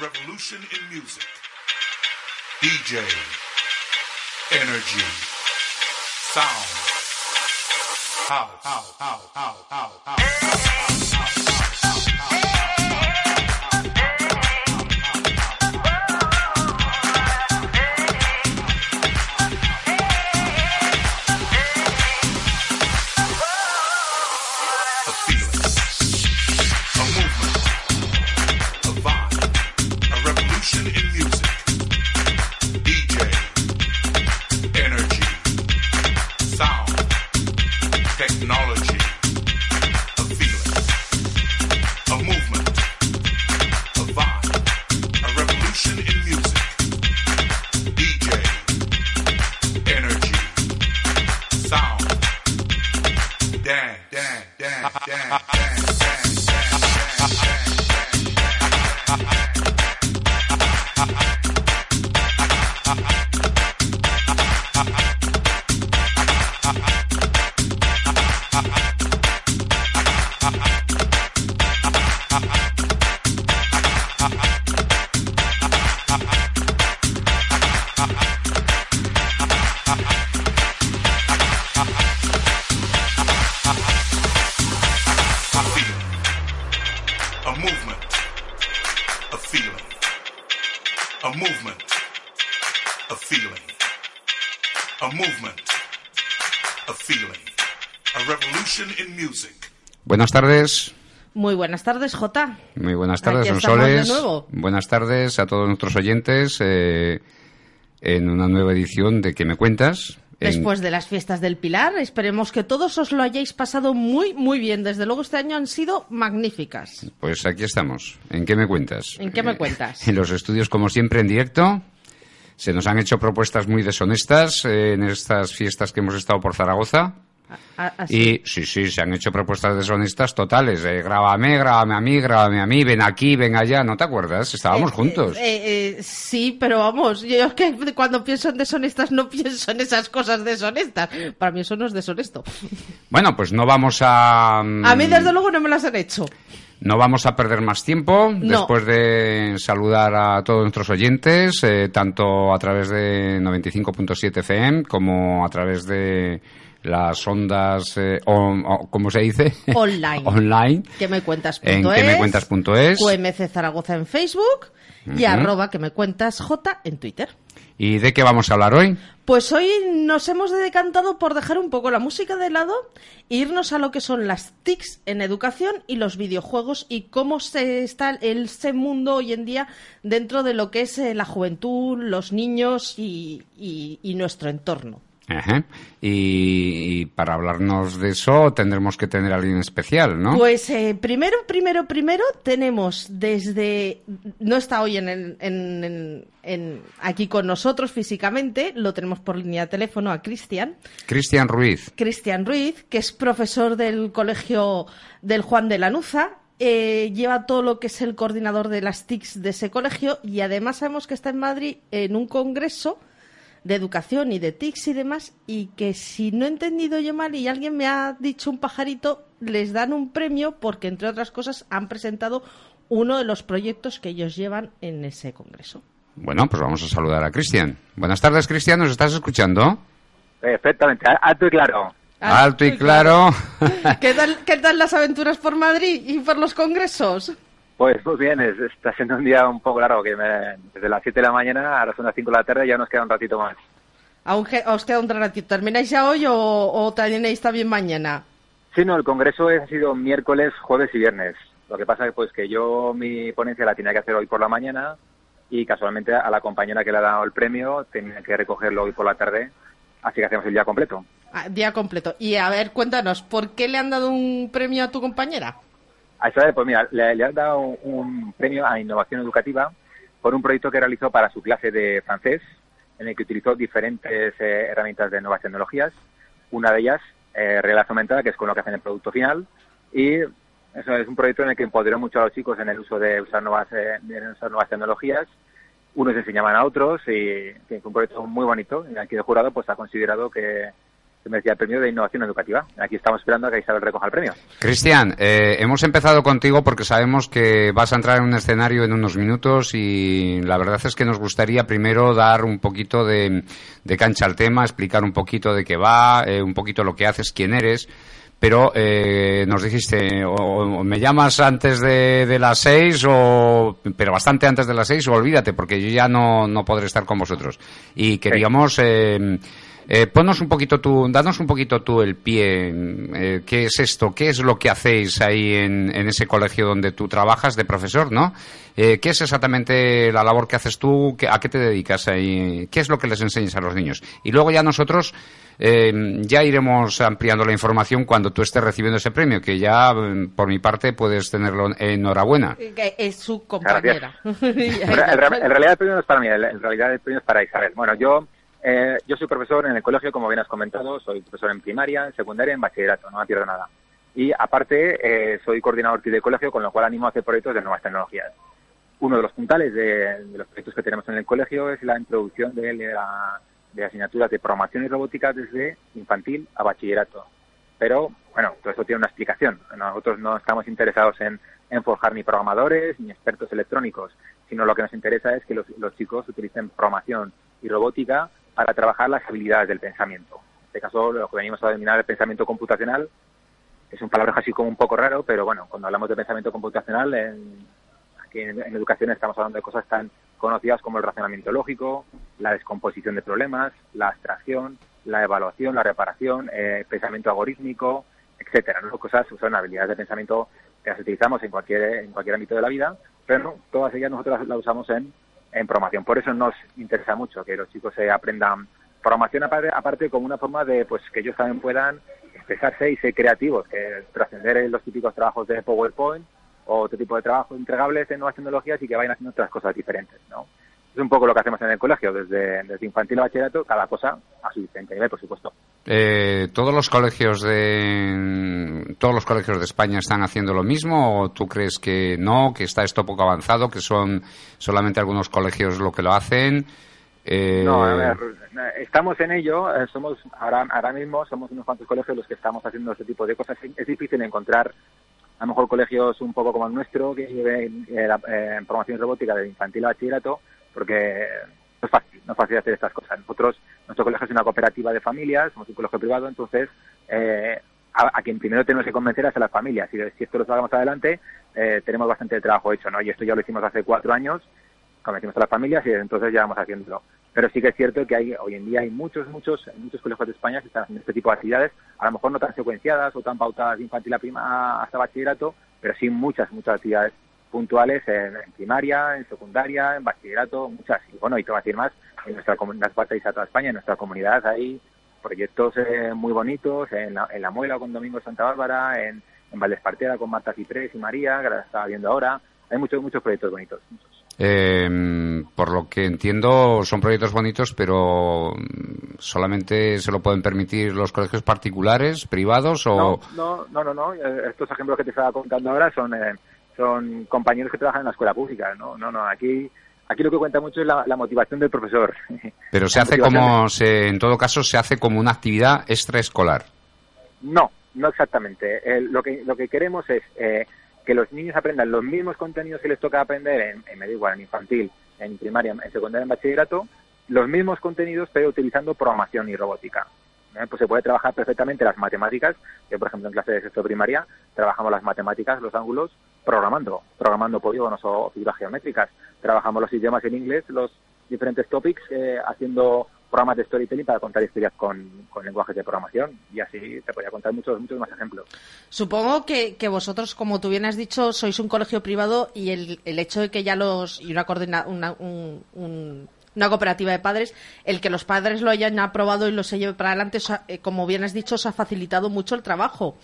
Revolution in music. DJ, energy, sound, house, house, house, house, house. A Buenas tardes. Muy buenas tardes, Jota. Muy buenas tardes, Sonsoles. Buenas tardes a todos nuestros oyentes eh, en una nueva edición de ¿Qué me cuentas? En- Después de las fiestas del Pilar, esperemos que todos os lo hayáis pasado muy, muy bien. Desde luego este año han sido magníficas. Pues aquí estamos. ¿En qué me cuentas? ¿En qué me Eh, cuentas? En los estudios, como siempre, en directo. Se nos han hecho propuestas muy deshonestas eh, en estas fiestas que hemos estado por Zaragoza. Y sí, sí, se han hecho propuestas deshonestas totales. Eh, grábame, grábame a mí, grábame a mí, ven aquí, ven allá. ¿No te acuerdas? Estábamos Eh, juntos. eh, eh, sí, pero vamos, yo es que cuando pienso en deshonestas no pienso en esas cosas deshonestas. Para mí eso no es deshonesto. Bueno, pues no vamos a... mm, A mí desde luego no me las han hecho. No vamos a perder más tiempo No. después de saludar a todos nuestros oyentes, eh, tanto a través de 95.7 FM como a través de las ondas, eh, on- ¿cómo se dice? Online. Online. Que me cuentas En que me cuentas.es. QMC Zaragoza en Facebook y arroba que me cuentas J en Twitter. ¿Y de qué vamos a hablar hoy? Pues hoy nos hemos decantado por dejar un poco la música de lado e irnos a lo que son las TICs en educación y los videojuegos y cómo se está el, ese mundo hoy en día dentro de lo que es eh, la juventud, los niños y, y- y nuestro entorno. Ajá. Y, y para hablarnos de eso tendremos que tener a alguien especial, ¿no? Pues eh, primero, primero, primero tenemos desde... No está hoy en, el- en- en- en- aquí con nosotros físicamente, lo tenemos por línea de teléfono a Cristian. Cristian Ruiz. Cristian Ruiz, que es profesor del colegio del Juan de Lanuza. eh, lleva todo lo que es el coordinador de las TICs de ese colegio y además sabemos que está en Madrid en un congreso de educación y de TICs y demás y que si no he entendido yo mal y alguien me ha dicho un pajarito, les dan un premio porque entre otras cosas han presentado uno de los proyectos que ellos llevan en ese congreso. Bueno, pues vamos a saludar a Cristian. Buenas tardes, Cristian, ¿nos estás escuchando? Perfectamente, alto y claro. Alto y claro. ¿Qué tal, ¿Qué tal las aventuras por Madrid y por los congresos? Pues muy bien, es- está siendo un día un poco largo, que me- desde las 7 de la mañana, ahora son las 5 de la tarde, ya nos queda un ratito más. Aún que- os queda un ratito. ¿Termináis ya hoy o, o tenéis también mañana? Sí, no, el congreso es- ha sido miércoles, jueves y viernes. Lo que pasa es pues, que yo mi ponencia la tenía que hacer hoy por la mañana y casualmente a la compañera que le ha dado el premio tenía que recogerlo hoy por la tarde, así que hacemos el día completo. Ah, día completo. Y a ver, cuéntanos, ¿por qué le han dado un premio a tu compañera? A esa pues mira, le, le han dado un premio a innovación educativa por un proyecto que realizó para su clase de francés, en el que utilizó diferentes eh, herramientas de nuevas tecnologías. Una de ellas, eh, realidad aumentada, que es con lo que hacen el producto final. Y eso es un proyecto en el que empoderó mucho a los chicos en el uso de usar nuevas, eh, de usar nuevas tecnologías. Unos enseñaban a otros y fue un proyecto muy bonito. Y aquí el jurado pues ha considerado que, que merecía el premio de innovación educativa. Aquí estamos esperando a que Isabel recoja el premio. Cristian, eh, hemos empezado contigo porque sabemos que vas a entrar en un escenario en unos minutos y la verdad es que nos gustaría primero dar un poquito de, de cancha al tema, explicar un poquito de qué va, eh, un poquito lo que haces, quién eres. Pero eh, nos dijiste, o, o me llamas antes de, de las seis, o, pero bastante antes de las seis, o olvídate, porque yo ya no, no podré estar con vosotros. Y queríamos, eh, eh, ponnos un poquito tú, danos un poquito tú el pie, eh, ¿qué es esto? ¿Qué es lo que hacéis ahí en, en ese colegio donde tú trabajas de profesor, no? Eh, ¿Qué es exactamente la labor que haces tú? ¿Qué- ¿A qué te dedicas ahí? ¿Qué es lo que les enseñas a los niños? Y luego ya nosotros eh, ya iremos ampliando la información cuando tú estés recibiendo ese premio, que ya, mm, por mi parte, puedes tenerlo enhorabuena. Es su compañera. En, re- en re- en realidad el premio no es para mí, en en realidad el premio es para Isabel. Bueno, yo eh, yo soy profesor en el colegio, como bien has comentado, soy profesor en primaria, en secundaria, en bachillerato, no me pierdo nada. Y aparte eh, soy coordinador del colegio, con lo cual animo a hacer proyectos de nuevas tecnologías. Uno de los puntales de, los proyectos que tenemos en el colegio es la introducción de, la, de asignaturas de programación y robótica desde infantil a bachillerato. Pero, bueno, todo eso tiene una explicación. Nosotros no estamos interesados en, en forjar ni programadores ni expertos electrónicos, sino lo que nos interesa es que los chicos utilicen programación y robótica para trabajar las habilidades del pensamiento. En este caso, lo que venimos a denominar el pensamiento computacional es un palabra así como un poco raro, pero bueno, cuando hablamos de pensamiento computacional, en, aquí en, educación estamos hablando de cosas tan conocidas como el razonamiento lógico, la descomposición de problemas, la abstracción, la evaluación, la reparación, eh, pensamiento algorítmico, etcétera, ¿no? Cosas son habilidades de pensamiento que las utilizamos en cualquier en cualquier ámbito de la vida, pero no, todas ellas nosotros las, las usamos en, en programación. Por eso nos interesa mucho que los chicos se aprendan programación aparte, aparte como una forma de pues que ellos también puedan expresarse y ser creativos, que trascender en los típicos trabajos de PowerPoint o otro tipo de trabajos entregables en nuevas tecnologías y que vayan haciendo otras cosas diferentes, ¿no? Es un poco lo que hacemos en el colegio, desde, desde infantil a bachillerato, cada cosa a su diferente nivel, por supuesto. Eh, ¿Todos los colegios de todos los colegios de España están haciendo lo mismo o tú crees que no, que está esto poco avanzado, que son solamente algunos colegios lo que lo hacen? Eh, No, a ver, estamos en ello, eh, somos ahora, ahora mismo somos unos cuantos colegios los que estamos haciendo este tipo de cosas. Es difícil encontrar a lo mejor colegios un poco como el nuestro que lleven eh, la eh, formación robótica de infantil a bachillerato, porque no es fácil, no es fácil hacer estas cosas. Nosotros, nuestro colegio es una cooperativa de familias, somos un colegio privado, entonces eh, a, quien primero tenemos que convencer es a las familias. Y si esto lo sacamos adelante, eh, tenemos bastante trabajo hecho, ¿no? Y esto ya lo hicimos hace cuatro años, convencimos a las familias y desde entonces ya vamos haciéndolo. Pero sí que es cierto que hay hoy en día hay muchos, muchos, muchos colegios de España que están haciendo este tipo de actividades, a lo mejor no tan secuenciadas o tan pautadas de infantil a prima hasta bachillerato, pero sí muchas, muchas actividades puntuales en, en primaria, en secundaria, en bachillerato, muchas. Y bueno, y te voy a decir más, en nuestra comunidad a toda España, en nuestra comunidad hay proyectos eh, muy bonitos, en la, en la Muela con Domingo Santa Bárbara, en, en Valdespartera con Marta Ciprés y María, que la estaba viendo ahora. Hay muchos, muchos proyectos bonitos. Muchos. Eh, por lo que entiendo, son proyectos bonitos, pero mm, solamente se lo pueden permitir los colegios particulares, privados o. No, no, no, no, no. Estos ejemplos que te estaba contando ahora son, eh, son compañeros que trabajan en la escuela pública. No, no, no. Aquí, aquí lo que cuenta mucho es la, la motivación del profesor. Pero se hace como, se, en todo caso, se hace como una actividad extraescolar. No, no exactamente. Eh, lo, que, lo que queremos es eh, que los niños aprendan los mismos contenidos que les toca aprender en, en me da igual, en infantil, en primaria, en secundaria, en bachillerato, los mismos contenidos, pero utilizando programación y robótica. ¿eh? Pues se puede trabajar perfectamente las matemáticas. Yo, por ejemplo, en clase de sexto primaria, trabajamos las matemáticas, los ángulos, programando, programando polígonos o figuras geométricas. Trabajamos los idiomas en inglés, los diferentes topics, eh, haciendo programas de storytelling para contar historias con, lenguajes de programación y así te podría contar muchos, muchos más ejemplos. Supongo que, que vosotros, como tú bien has dicho, sois un colegio privado y el, el hecho de que ya los y una coordina, una, un, un una cooperativa de padres, el que los padres lo hayan aprobado y lo se lleve para adelante, eh, como bien has dicho, os ha facilitado mucho el trabajo.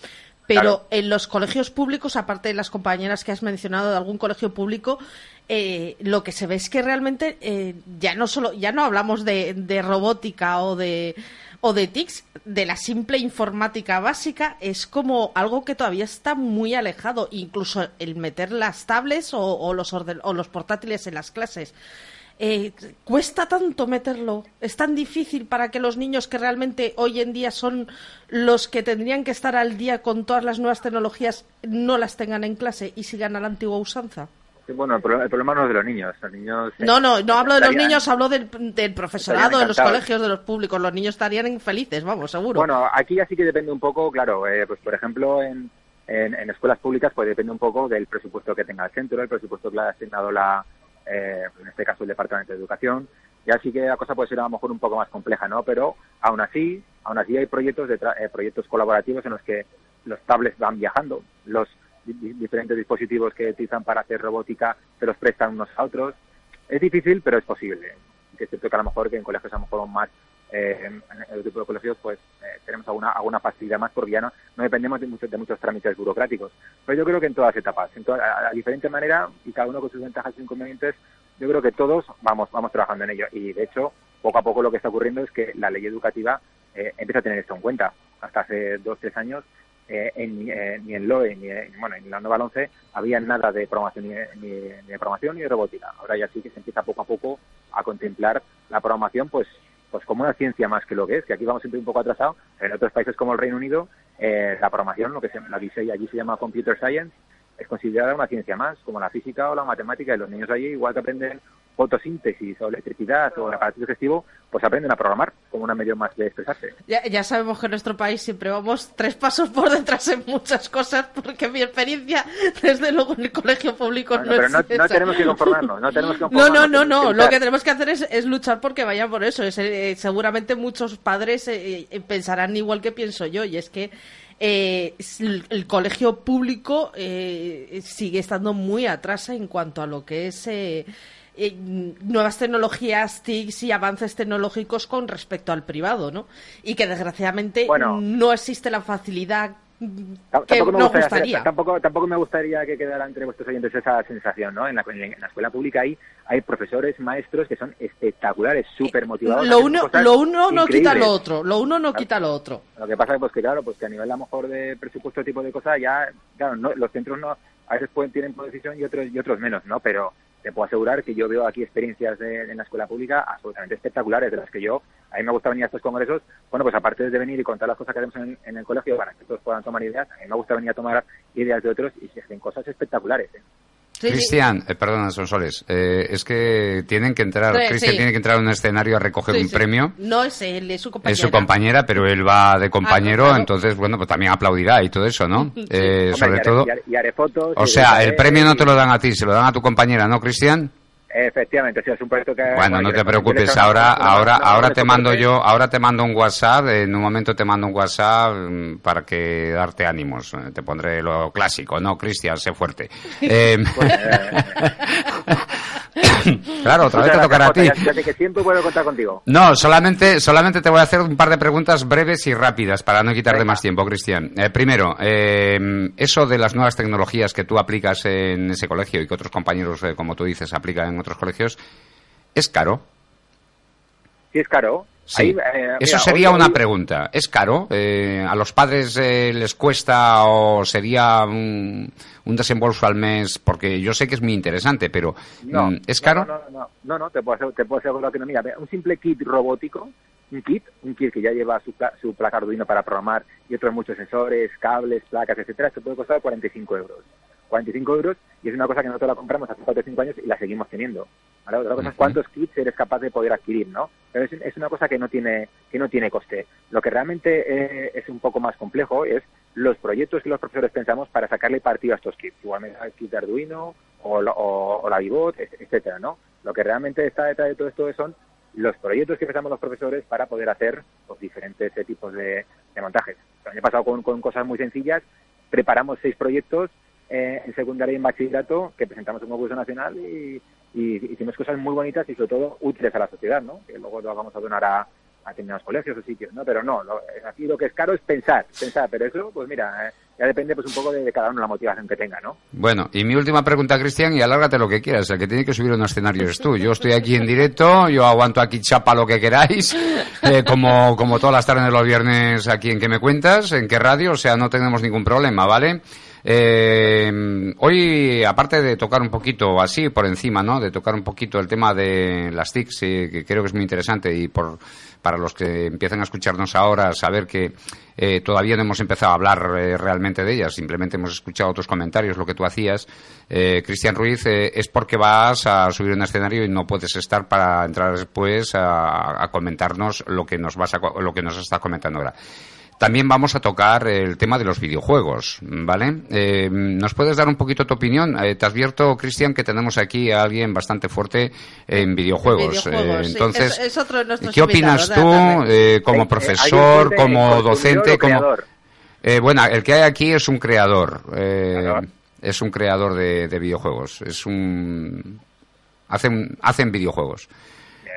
Pero en los colegios públicos, aparte de las compañeras que has mencionado de algún colegio público, eh, lo que se ve es que realmente eh, ya no solo ya no hablamos de, de robótica o de o de TICs, de la simple informática básica, es como algo que todavía está muy alejado. Incluso el meter las tablets o, o los, orden- o los portátiles en las clases. Eh, cuesta tanto meterlo, es tan difícil para que los niños que realmente hoy en día son los que tendrían que estar al día con todas las nuevas tecnologías no las tengan en clase y sigan a la antigua usanza. Sí, Bueno, el problema, el problema no es de los niños. Los niños No, no, no hablo de los niños, hablo del, del profesorado, de los colegios, de los públicos. Los niños estarían felices, vamos, seguro. Bueno, aquí ya sí que depende un poco, claro, eh, pues por ejemplo en, en, en escuelas públicas pues depende un poco del presupuesto que tenga el centro, el presupuesto que le ha asignado la, eh, en este caso el Departamento de Educación. Ya sí que la cosa puede ser a lo mejor un poco más compleja, ¿no? Pero aún así, aún así hay proyectos de tra- eh, proyectos colaborativos en los que los tablets van viajando, los di- di- diferentes dispositivos que utilizan para hacer robótica se los prestan unos a otros. Es difícil, pero es posible. Es cierto que a lo mejor que en colegios a lo mejor más eh, en el tipo de colegios pues eh, tenemos alguna alguna facilidad más porque ya no, no dependemos de muchos de muchos trámites burocráticos. Pero yo creo que en todas etapas en toda- a, a diferente manera y cada uno con sus ventajas y inconvenientes yo creo que todos vamos vamos trabajando en ello. Y de hecho poco a poco lo que está ocurriendo es que la ley educativa eh, empieza a tener esto en cuenta. Hasta hace dos tres años eh, en, eh, ni en LOE ni en, bueno en la nueva 11 había nada de programación ni, ni, ni de programación ni de robótica. Ahora ya sí que se empieza poco a poco a contemplar la programación pues pues como una ciencia más que lo que es, que aquí vamos siempre un poco atrasados. En otros países como el Reino Unido, eh, la programación, lo que se, la dice, allí se llama computer science, es considerada una ciencia más, como la física o la matemática, y los niños allí, igual que aprenden fotosíntesis o electricidad o el aparato digestivo, pues aprenden a programar como una medio más de expresarse. Ya, ya sabemos que en nuestro país siempre vamos tres pasos por detrás en muchas cosas, porque mi experiencia, desde luego, en el colegio público Bueno, no pero es no, esa. no tenemos que conformarnos, no tenemos que No, conformarnos. no, no, no. que Lo que tenemos que hacer es, es luchar porque vayan por eso. Es, eh, seguramente muchos padres eh, eh, pensarán igual que pienso yo, y es que eh, el, el colegio público eh, sigue estando muy atrás en cuanto a lo que es eh, eh, nuevas tecnologías, TICs y avances tecnológicos con respecto al privado, ¿no? Y que desgraciadamente Bueno. no existe la facilidad Tam- que tampoco me nos gustaría, gustaría. tampoco tampoco me gustaría que quedara entre vuestros oyentes esa sensación no en la, en la escuela pública hay hay profesores maestros que son espectaculares súper motivados Lo uno, cosas lo uno no quita lo otro. Lo uno no Claro. quita lo otro. lo que pasa es pues que claro pues que a nivel a lo mejor de presupuesto tipo de cosas ya claro no, los centros no a veces pueden tienen por decisión y otros y otros menos no pero te puedo asegurar que yo veo aquí experiencias de, en la escuela pública absolutamente espectaculares de las que yo a mí me gusta venir a estos congresos bueno pues aparte de venir y contar las cosas que hacemos en, en el colegio para que todos puedan tomar ideas a mí me gusta venir a tomar ideas de otros y se hacen cosas espectaculares ¿eh? Sí, sí. Cristian, eh, perdona, Sonsoles, eh, es que tienen que entrar, Sí, Cristian sí. tiene que entrar a un escenario a recoger Sí, un sí. premio. No es él, es su compañera. Es su compañera, pero él va de compañero, Ah, claro. entonces, bueno, pues también aplaudirá y todo eso, ¿no? Eh, Hombre, sobre y haré- todo. y haré, y haré fotos O sea, el premio no te lo dan a ti, se lo dan a tu compañera, ¿no, Cristian? Efectivamente o sea, es un proyecto que Bueno, no te preocupes, ahora, ahora, ahora te mando yo, ahora te mando un WhatsApp, en un momento te mando un WhatsApp mm, para que darte ánimos. Eh, Te pondré lo clásico, no, Cristian, sé fuerte. Eh, claro, otra vez te tocará a ti. ya- ya que siempre puedo contar contigo No, solamente, solamente te voy a hacer un par de preguntas breves y rápidas para no quitarte Venga. más tiempo, Cristian. Eh, primero, eh, eso de las nuevas tecnologías que tú aplicas en ese colegio y que otros compañeros, eh, como tú dices, aplican en otros colegios, ¿es caro? sí es caro Sí. Ahí, eh, Eso mira, sería hoy- una hoy- pregunta. ¿Es caro? Eh, ¿A los padres eh, les cuesta o sería un, un desembolso al mes? Porque yo sé que es muy interesante, pero No, mm, ¿es caro? No, no, no, no, no, te puedo asegurar, te puedo que no. Mira, un simple kit robótico, un kit, un kit que ya lleva su, pla- su placa Arduino para programar y otros muchos sensores, cables, placas, etcétera, esto puede costar 45 euros. 45 euros y es una cosa que nosotros la compramos hace 4 o 5 años y la seguimos teniendo. ¿vale? Otra cosa es cuántos kits eres capaz de poder adquirir, ¿no? Pero es, es una cosa que no tiene que no tiene coste. Lo que realmente eh, es un poco más complejo es los proyectos que los profesores pensamos para sacarle partido a estos kits. Igualmente el kit de Arduino o, la- o, o la Vivot, et- etcétera, ¿no? Lo que realmente está detrás de todo esto son los proyectos que empezamos los profesores para poder hacer pues, diferentes tipos de, montajes. El año pasado con, con cosas muy sencillas preparamos seis proyectos eh, en secundaria y en bachillerato que presentamos en un concurso nacional y, hicimos cosas muy bonitas y sobre todo útiles a la sociedad, ¿no? Que luego lo vamos a donar a, a determinados colegios o sitios, ¿no? Pero no, lo, aquí lo que es caro es pensar, pensar, pero eso, pues mira, eh, ya depende pues un poco de, cada uno la motivación que tenga, ¿no? Bueno, y mi última pregunta, Cristian, y alárgate lo que quieras, el que tiene que subir a un escenario eres tú. Yo estoy aquí en directo, yo aguanto aquí chapa lo que queráis, eh, como, como todas las tardes de los viernes aquí en que me cuentas, en qué radio, o sea, no tenemos ningún problema, ¿vale? Eh, hoy, aparte de tocar un poquito así por encima, ¿no? De tocar un poquito el tema de las TICs, que creo que es muy interesante y por para los que empiezan a escucharnos ahora, saber que eh, todavía no hemos empezado a hablar eh, realmente de ellas, simplemente hemos escuchado otros comentarios, lo que tú hacías. Eh, Cristian Ruiz, es porque vas a subir un escenario y no puedes estar para entrar después a, a comentarnos lo que nos vas a, lo que nos estás comentando ahora. También vamos a tocar el tema de los videojuegos, ¿vale? Eh, ¿Nos puedes dar un poquito tu opinión? Eh, te advierto, Cristian, que tenemos aquí a alguien bastante fuerte en videojuegos. Eh, entonces, es, otro de ¿qué opinas tú como profesor, como docente, como... bueno, el que hay aquí es un creador. Es un creador de, de videojuegos. Es un... Hacen, hacen videojuegos.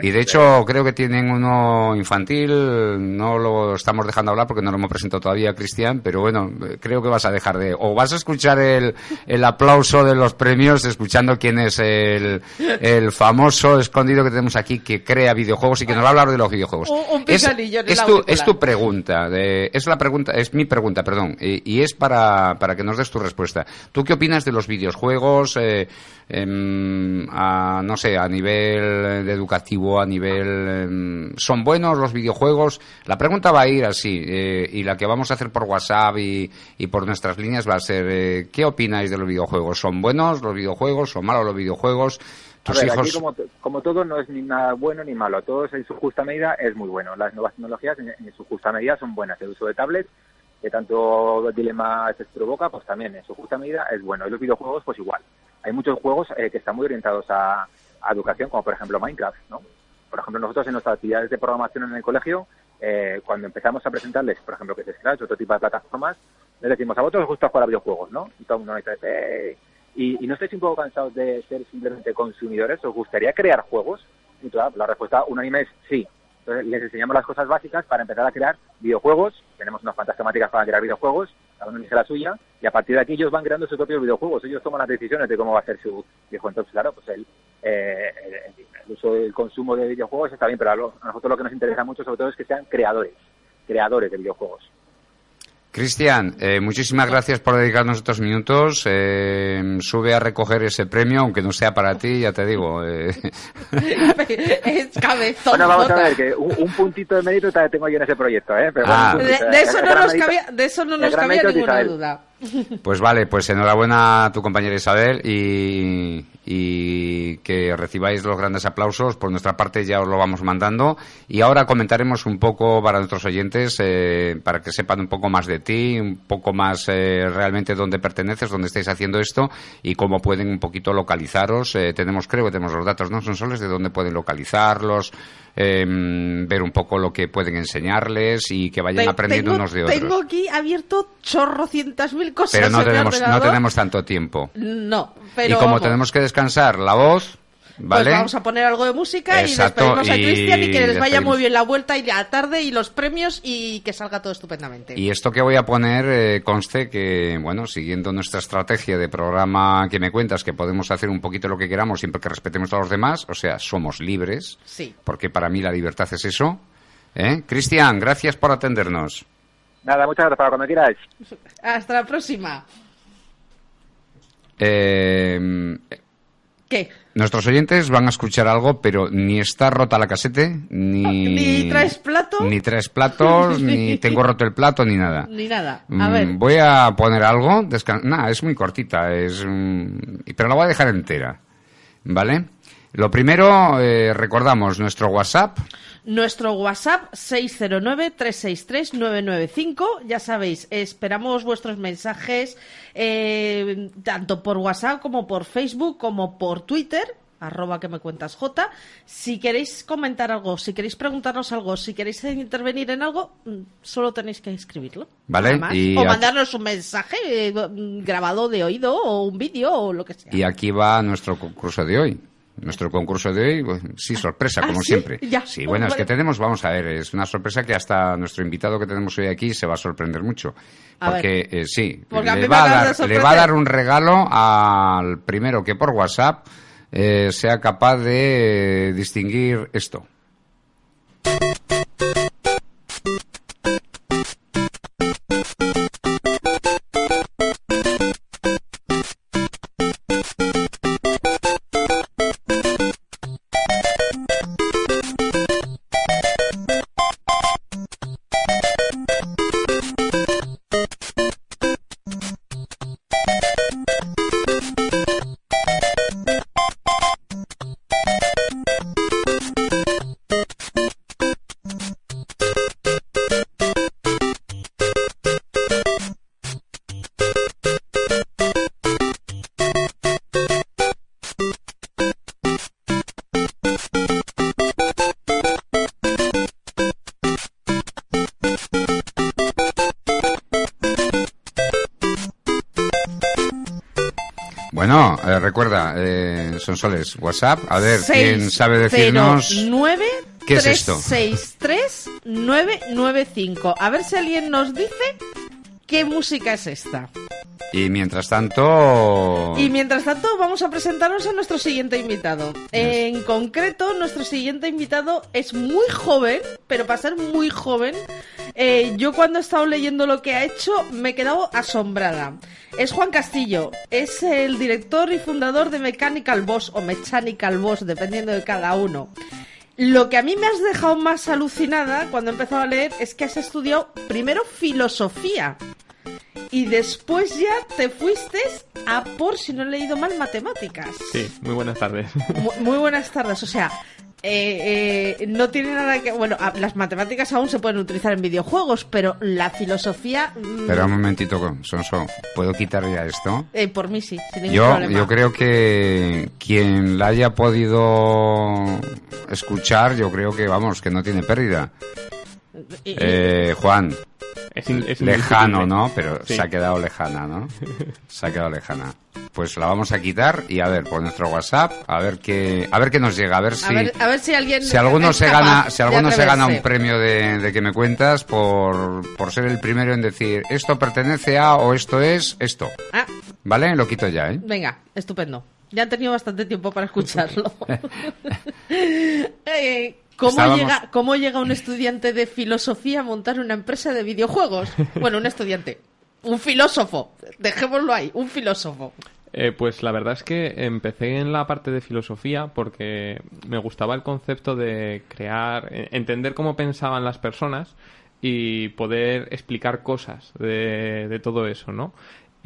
Y de hecho creo que tienen uno infantil, no lo estamos dejando hablar porque no lo hemos presentado todavía, Cristian, pero bueno, creo que vas a dejar de... O vas a escuchar el, el aplauso de los premios escuchando quién es el, el famoso escondido que tenemos aquí que crea videojuegos y que nos va a hablar de los videojuegos. Un, es, es, tu, es tu pregunta, de, es la pregunta, es mi pregunta, perdón, y, y, es para, para que nos des tu respuesta. ¿Tú qué opinas de los videojuegos? Eh, a, no sé, a nivel de educativo, a nivel... Em, ¿Son buenos los videojuegos? La pregunta va a ir así, eh, y la que vamos a hacer por WhatsApp y, y por nuestras líneas va a ser, eh, ¿qué opináis de los videojuegos? ¿Son buenos los videojuegos? ¿Son malos los videojuegos? Tus hijos... aquí como, como, todo no es ni nada bueno ni malo, todo en su justa medida es muy bueno. Las nuevas tecnologías en, en su justa medida son buenas. El uso de tablets que tanto dilema se provoca, pues también en su justa medida es bueno. Y los videojuegos, pues igual hay muchos juegos eh, que están muy orientados a, educación, como por ejemplo Minecraft, ¿no? Por ejemplo, nosotros en nuestras actividades de programación en el colegio, eh, cuando empezamos a presentarles, por ejemplo, que es Scratch, otro tipo de plataformas, les decimos, a vosotros os gusta jugar a videojuegos, ¿no? Y todo el mundo dice, ¡eh! Y, no estáis un poco cansados de ser simplemente consumidores, ¿os gustaría crear juegos? Y toda, la respuesta unánime es sí. Entonces les enseñamos las cosas básicas para empezar a crear videojuegos. Tenemos unas cuantas temáticas para crear videojuegos, cada uno elige la suya, y a partir de aquí ellos van creando sus propios videojuegos. Ellos toman las decisiones de cómo va a ser su videojuego. Entonces, claro, pues el, eh, el, uso del consumo de videojuegos está bien, pero a, nosotros lo que nos interesa mucho sobre todo es que sean creadores, creadores de videojuegos. Cristian, eh, muchísimas gracias por dedicarnos estos minutos. Eh, sube a recoger ese premio, aunque no sea para ti, ya te digo. Eh. es cabezón. Bueno, vamos a ver, que un, puntito de mérito tengo yo en ese proyecto. ¿eh? Pero ah. de, eso no nos cabía, de eso no nos cabía ninguna duda. Pues vale, pues enhorabuena a tu compañera Isabel y, que recibáis los grandes aplausos. Por nuestra parte ya os lo vamos mandando. Y ahora comentaremos un poco para nuestros oyentes, eh, para que sepan un poco más de ti, un poco más eh, realmente dónde perteneces, dónde estáis haciendo esto y cómo pueden un poquito localizaros. Eh, tenemos, creo que tenemos los datos, ¿no? Son soles de dónde pueden localizarlos, Em, ver un poco lo que pueden enseñarles y que vayan aprendiendo unos de otros. Tengo aquí abierto chorrocientas mil cosas. Pero no tenemos, no tenemos tanto tiempo. No, pero. Y como tenemos que descansar la voz, pues vamos a poner algo de música y despedimos a Cristian y que les vaya muy bien la vuelta y la tarde y los premios y que salga todo estupendamente. Y esto que voy a poner eh, conste que, bueno, siguiendo nuestra estrategia de programa que me cuentas, que podemos hacer un poquito lo que queramos siempre que respetemos a los demás, o sea, somos libres. Sí. Porque para mí la libertad es eso. ¿Eh? Cristian, gracias por atendernos. Nada, muchas gracias para cuando quieras. Hasta la próxima. Eh, ¿Qué? Nuestros oyentes van a escuchar algo, pero ni está rota la casete, ni... ¿Ni traes plato? Ni traes platos, ni tengo roto el plato, ni nada. Ni nada. A mm, ver. Voy a poner algo, nada, es muy cortita, es... pero la voy a dejar entera, ¿vale? Lo primero, eh, recordamos nuestro WhatsApp. Nuestro WhatsApp 609-363-995. Ya sabéis, esperamos vuestros mensajes eh, tanto por WhatsApp como por Facebook como por Twitter arroba que me cuentas J. Si queréis comentar algo, si queréis preguntarnos algo, si queréis intervenir en algo, mm, solo tenéis que escribirlo. Vale, y o mandarnos un mensaje eh, mm, grabado de oído o un vídeo o lo que sea. Y aquí va nuestro concurso de hoy. Nuestro concurso de hoy, pues, sí, sorpresa, ¿Ah, como sí? siempre. Ya. Sí, bueno, es que tenemos, vamos a ver, es una sorpresa que hasta nuestro invitado que tenemos hoy aquí se va a sorprender mucho. A Porque, eh, sí, Porque le va, a dar, le va a dar un regalo al primero que por WhatsApp eh, sea capaz de distinguir esto. Sonsoles, WhatsApp, a ver, ¿quién sabe decirnos 609 qué es esto? 363 995. A ver si alguien nos dice qué música es esta. Y mientras tanto... Y mientras tanto, vamos a presentarnos a nuestro siguiente invitado. En concreto, nuestro siguiente invitado es muy joven, pero para ser muy joven, eh, yo cuando he estado leyendo lo que ha hecho me he quedado asombrada. Es Juan Castillo, es el director y fundador de Mechanical Boss o Mechanical Boss, dependiendo de cada uno. Lo que a mí me has dejado más alucinada cuando he empezado a leer es que has estudiado primero filosofía y después ya te fuiste a, por si no he leído mal, matemáticas. Sí, muy buenas tardes. Mu- Muy, buenas tardes. O sea, eh, eh, no tiene nada que... Bueno, a- las matemáticas aún se pueden utilizar en videojuegos, pero la filosofía... mm, Espera un momentito, Sonso, ¿puedo quitar ya esto? eh, por mí sí, sin ningún Yo, problema. yo creo que quien la haya podido escuchar, yo creo que, vamos, que no tiene pérdida. Y- y- Eh, Juan, Es, in- es lejano, indiscutible. ¿no? Pero Sí. se ha quedado lejana, ¿no? Se ha quedado lejana. Pues la vamos a quitar y a ver por nuestro WhatsApp, a ver qué, a ver qué nos llega, a ver si, a, ver, a ver si alguien... si alguno se gana, si alguno se gana un premio de, de que me cuentas por, por ser el primero en decir esto pertenece a o esto es esto. Ah, ¿Vale? Lo quito ya, ¿eh? Venga, estupendo. Ya han tenido bastante tiempo para escucharlo. Eh, ¿cómo, Estábamos- llega, ¿Cómo llega un estudiante de filosofía a montar una empresa de videojuegos? Bueno, un estudiante. Un filósofo. Dejémoslo ahí, un filósofo. Eh, pues la verdad es que empecé en la parte de filosofía porque me gustaba el concepto de crear, entender cómo pensaban las personas y poder explicar cosas de, de todo eso, ¿no?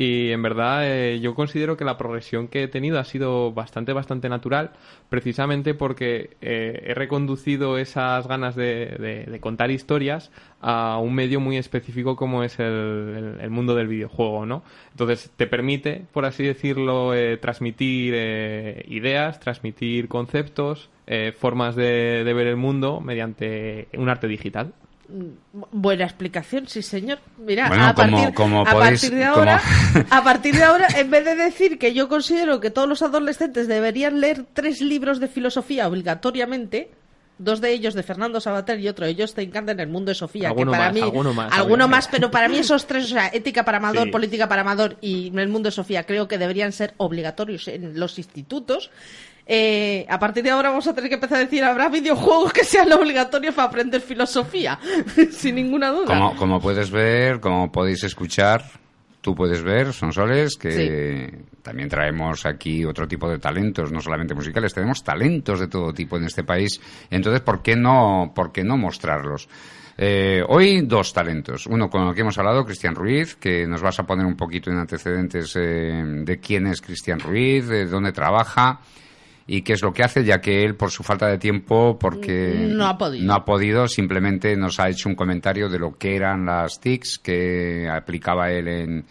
Y en verdad eh, yo considero que la progresión que he tenido ha sido bastante, bastante natural, precisamente porque eh, he reconducido esas ganas de, de- de contar historias a un medio muy específico como es el, mundo del videojuego, ¿no? Entonces te permite, por así decirlo, eh, transmitir eh, ideas, transmitir conceptos, eh, formas de ver el mundo mediante un arte digital. Buena explicación, sí señor. Mira, Bueno, a, como- partir, como a podéis- partir de como- ahora, a partir de ahora, en vez de decir que yo considero que todos los adolescentes deberían leer tres libros de filosofía obligatoriamente, dos de ellos de Fernando Sabater y otro de ellos te encanta en el mundo de Sofía, Alguno que para más, mí alguno más, alguno habría. más, pero para mí esos tres, o sea, ética para amador, Sí. política para amador y el mundo de Sofía, creo que deberían ser obligatorios en los institutos. Eh, a partir de ahora vamos a tener que empezar a decir, habrá videojuegos que sean obligatorios para aprender filosofía, sin ninguna duda. Como, como puedes ver, como podéis escuchar, tú puedes ver, son soles, que también traemos aquí otro tipo de talentos, no solamente musicales, tenemos talentos de todo tipo en este país. Entonces, ¿por qué no, por qué no mostrarlos? Eh, hoy dos talentos. Uno con el que hemos hablado, Cristian Ruiz, que nos vas a poner un poquito en antecedentes eh, de quién es Cristian Ruiz, de dónde trabaja y qué es lo que hace, ya que él, por su falta de tiempo, porque No ha podido. no ha podido, simplemente nos ha hecho un comentario de lo que eran las TICs que aplicaba él en,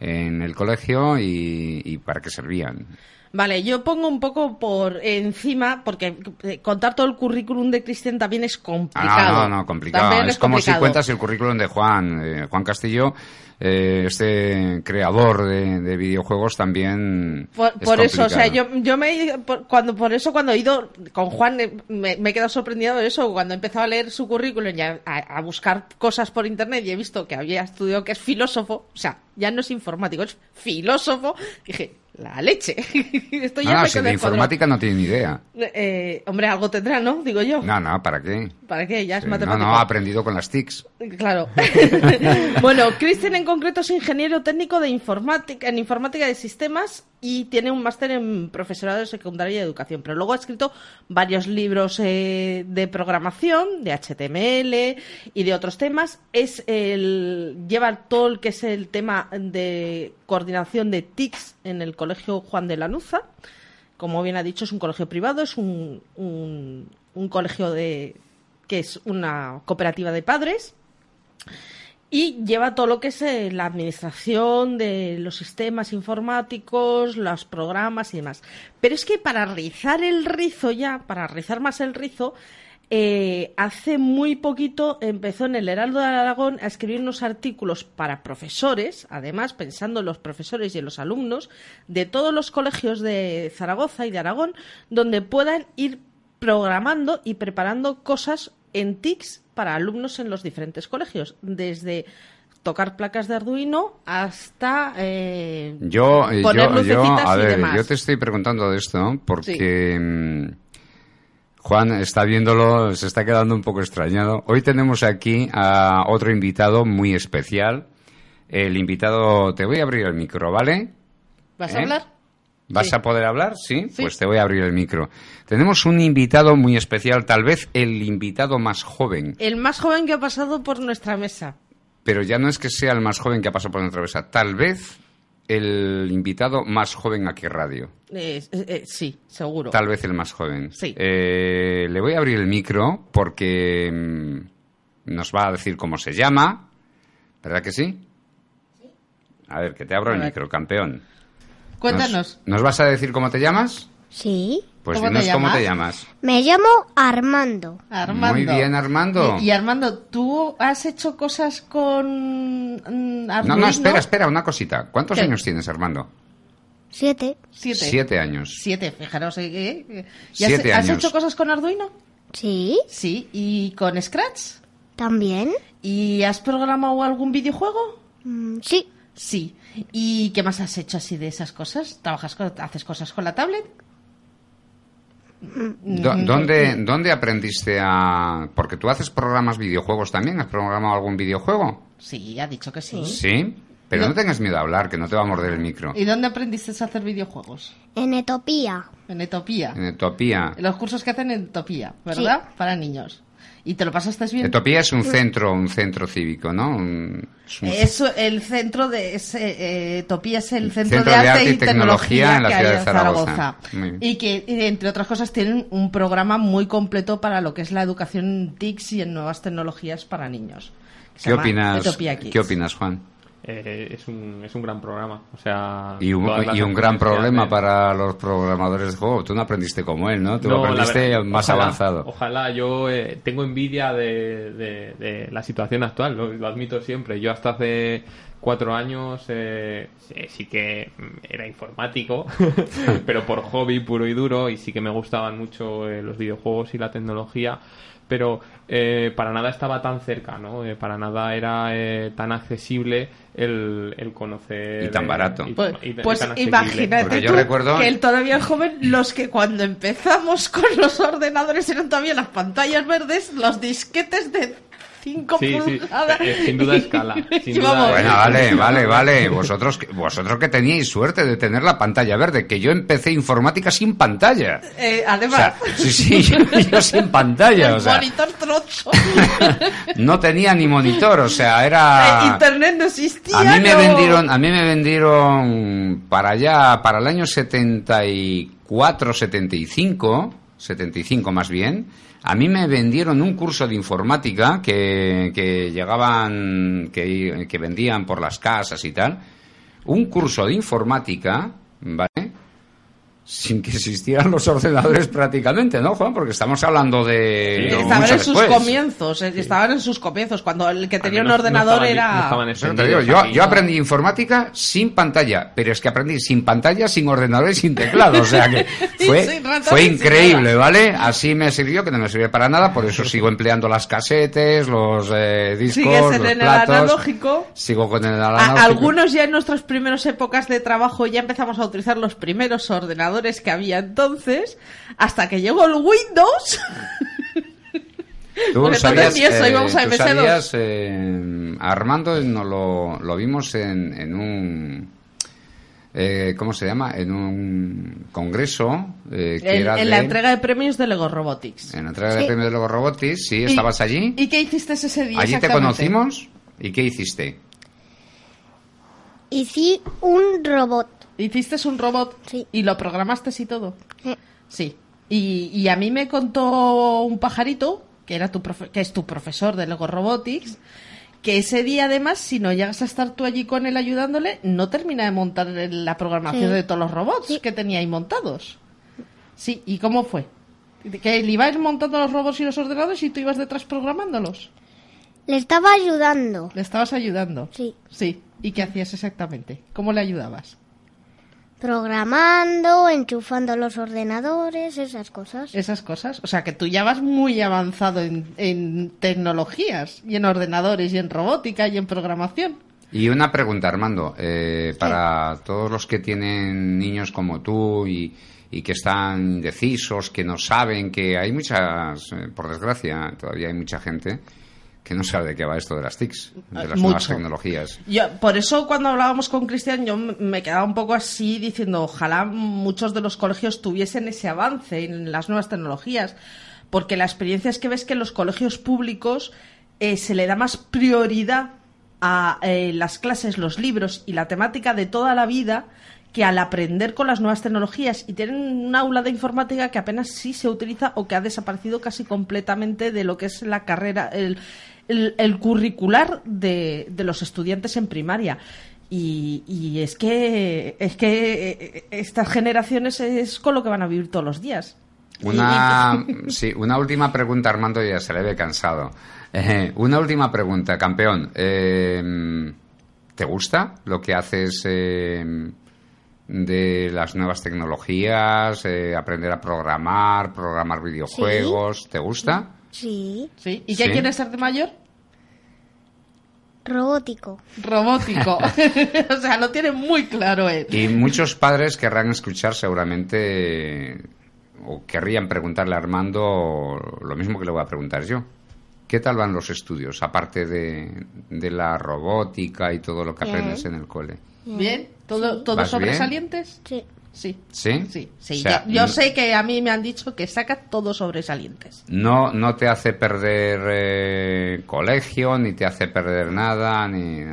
en el colegio y, y para qué servían. Vale, yo pongo un poco por encima, porque eh, contar todo el currículum de Cristian también es complicado. Ah, no, no, complicado. También es, como si complicado. cuentas el currículum de Juan. Eh, Juan Castillo, eh, este creador de, de videojuegos también. Por, es por eso, o sea, complicado. yo, yo me por, cuando por eso cuando he ido con Juan me, me he quedado sorprendido de eso cuando he empezado a leer su currículum y a, a- a buscar cosas por internet y he visto que había estudiado que es filósofo, o sea, ya no es informático, es filósofo. Dije, la leche. Esto ya No, no, me si de informática no tiene ni idea. Eh, hombre, algo tendrá, ¿no? Digo yo. No, no, ¿para qué? ¿Para qué? Ya es no, matemático. no, ha aprendido con las TICs. Claro. bueno, Cristian en concreto es ingeniero técnico de informática, en informática de sistemas y tiene un máster en profesorado de secundaria y educación. Pero luego ha escrito varios libros eh, de programación, de HTML y de otros temas. Es el lleva todo el que es el tema de coordinación de TICs en el colegio Juan de Lanuza. Como bien ha dicho, es un colegio privado, es un, un, un colegio de que es una cooperativa de padres y lleva todo lo que es eh, la administración de los sistemas informáticos, los programas y demás. Pero es que para rizar el rizo ya, para rizar más el rizo, eh, hace muy poquito empezó en el Heraldo de Aragón a escribir unos artículos para profesores, además pensando en los profesores y en los alumnos de todos los colegios de Zaragoza y de Aragón, donde puedan ir programando y preparando cosas en TICs para alumnos en los diferentes colegios, desde tocar placas de Arduino hasta eh, Yo, eh, poner yo, yo, a y ver, demás. yo te estoy preguntando de esto porque mm, Juan está viéndolo, se está quedando un poco extrañado. Hoy tenemos aquí a otro invitado muy especial. El invitado, te voy a abrir el micro, ¿vale? ¿Vas ¿Eh? a hablar? ¿Vas Sí. a poder hablar? ¿Sí? Sí. Pues te voy a abrir el micro. Tenemos un invitado muy especial, tal vez el invitado más joven, El más joven que ha pasado por nuestra mesa. pero ya no es que sea el más joven que ha pasado por nuestra mesa, tal vez el invitado más joven aquí en radio. Eh, eh, eh, sí, seguro. Tal vez el más joven. Sí. Eh, le voy a abrir el micro porque mm, nos va a decir cómo se llama. ¿Verdad que sí? A ver, que te abro A el ver. micro, campeón. Cuéntanos. ¿Nos, nos vas a decir cómo te llamas? Sí. Pues ¿Cómo te cómo te llamas? Me llamo Armando. Armando. Muy bien, Armando. Y, y Armando, ¿tú has hecho cosas con mm, No, Arduino? no, espera, espera, una cosita. ¿Cuántos ¿Qué? años tienes, Armando? Siete. Siete. Siete años. Siete, fijaros. ¿eh? ¿eh? ¿Y has- Siete ¿Has años. hecho cosas con Arduino? Sí. Sí. ¿Y con Scratch? También. ¿Y has programado algún videojuego? Mm, sí. Sí. ¿Y qué más has hecho así de esas cosas? ¿Trabajas con, haces cosas con la tablet? Do- ¿Dónde, ¿Dónde aprendiste a...? Porque tú haces programas videojuegos también. ¿Has programado algún videojuego? Sí, ha dicho que sí. Sí. Pero no, No. tengas miedo a hablar, que no te va a morder el micro. ¿Y dónde aprendiste a hacer videojuegos? En Etopía. En Etopía. En Etopía. En los cursos que hacen en Etopía, ¿verdad? Para niños. ¿Y te lo pasaste bien? Etopía es un centro, un centro cívico, ¿no? Un- es un- el centro de ese, eh, Etopía es el centro, Centro de, arte y tecnología, en la que ciudad de Zaragoza. Y que, entre otras cosas, tienen un programa muy completo para lo que es la educación en TICS y en nuevas tecnologías para niños. ¿Qué opinas. ¿Qué opinas, Juan? Eh, es, un, es un gran programa. O sea, Y un, y un gran problema para los programadores de juego. Tú no aprendiste como él, ¿no? Tú No, aprendiste verdad, más ojalá, avanzado. Ojalá, yo eh, tengo envidia de, de- de la situación actual, lo, lo admito siempre. Yo hasta hace cuatro años eh, sí, sí que era informático, pero por hobby puro y duro, y sí que me gustaban mucho eh, los videojuegos y la tecnología, pero eh, para nada estaba tan cerca, ¿no? Eh, para nada era eh, tan accesible el, el conocer... Y tan eh, barato. y- Pues, y- pues tan imagínate Porque yo tú recuerdo- que él todavía es joven, los que cuando empezamos con los ordenadores eran todavía las pantallas verdes, los disquetes de 5 Sí, sí, pulgadas. eh, sin duda escala, sin duda Bueno, vale, vale, vale. Vosotros, que- vosotros que teníais suerte de tener la pantalla verde, que yo empecé informática sin pantalla. eh, O además, sea, sí, sí, yo, yo sin pantalla, el o sea, monitor troncho. no tenía ni monitor, o sea, Eh, era... Internet no existía. A mí me no- vendieron, a mí me vendieron para allá, para el año 74, 75, 75 más bien, a mí me vendieron un curso de informática que, llegaban, que, que vendían por las casas y tal, un curso de informática, ¿vale? Sin que existieran los ordenadores prácticamente, ¿no, Juan? Porque estamos hablando de... Sí, estaban en sus después. comienzos, eh, estaban en sus comienzos, cuando el que Al tenía un no ordenador estaban- era... no digo, yo, aprendí informática sin pantalla, pero es que aprendí sin pantalla, sin ordenador y sin teclado. O sea que fue, fue increíble. ¿vale? Así me sirvió, que no me sirve para nada, por eso sigo empleando las casetes, los eh, discos, Sigues en los el platos. analógico. Sigo con el A- analógico. algunos ya en nuestras primeras épocas de trabajo ya empezamos a utilizar los primeros ordenadores que había entonces, hasta que llegó el Windows. Tú Porque sabías, eso, eh, íbamos a tú MS2. sabías, eh, Armando nos lo, lo vimos en, en un... eh, ¿Cómo se llama? En un congreso eh, que en, era en la entrega de premios de Lego Robotics. En la entrega de Sí. premio de Lego Robotics, sí, estabas allí. ¿Y qué hiciste ese día? Allí te conocimos. ¿Y qué hiciste? Hice un robot. Hiciste un robot Sí. y lo programaste y todo. Sí. Y, y a mí me contó un pajarito, que, era tu profe- que es tu profesor de Lego Robotics, que ese día además, si no llegas a estar tú allí con él ayudándole, no termina de montar la programación Sí. de todos los robots Sí. que tenía ahí montados. Sí, ¿y cómo fue? Que él iba a ir montando los robots y los ordenadores y tú ibas detrás programándolos. Le estaba ayudando. Le estabas ayudando. Sí. Sí. ¿Y qué hacías exactamente? ¿Cómo le ayudabas? Programando, enchufando los ordenadores, esas cosas. esas cosas. O sea, que tú ya vas muy avanzado en, en tecnologías, y en ordenadores, y en robótica, y en programación. Y una pregunta, Armando, eh, para todos los que tienen niños como tú y, y que están indecisos, que no saben, que hay muchas, eh, por desgracia, todavía hay mucha gente que no sabe de qué va esto de las TICs, de las Mucho. nuevas tecnologías. Yo, por eso cuando hablábamos con Cristian yo me quedaba un poco así diciendo ojalá muchos de los colegios tuviesen ese avance en las nuevas tecnologías porque la experiencia es que ves que en los colegios públicos eh, se le da más prioridad a eh, las clases, los libros y la temática de toda la vida que al aprender con las nuevas tecnologías y tienen un aula de informática que apenas sí se utiliza o que ha desaparecido casi completamente de lo que es la carrera, el, el- el curricular de, de los estudiantes en primaria. Y, y es que es que eh, estas generaciones es con lo que van a vivir todos los días. Una, sí, una última pregunta, Armando, ya se le ve cansado. Eh, una última pregunta, campeón. Eh, ¿Te gusta lo que haces eh, de las nuevas tecnologías, eh, aprender a programar, programar videojuegos? ¿Te gusta? Sí. ¿Sí? ¿Y qué Sí. quieres ser de mayor? Robótico. Robótico. o sea, lo tiene muy claro él. Y muchos padres querrán escuchar seguramente o querrían preguntarle a Armando lo mismo que le voy a preguntar yo. ¿Qué tal van los estudios, aparte de, de la robótica y todo lo que Bien. aprendes en el cole? ¿Bien? ¿Todo. ¿Todos sobresalientes? Sí. Sí. ¿Sí? Sí, sí. O sea, Ya- yo no- sé que a mí me han dicho que saca todos sobresalientes. No, no te hace perder eh, colegio, ni te hace perder nada, ni...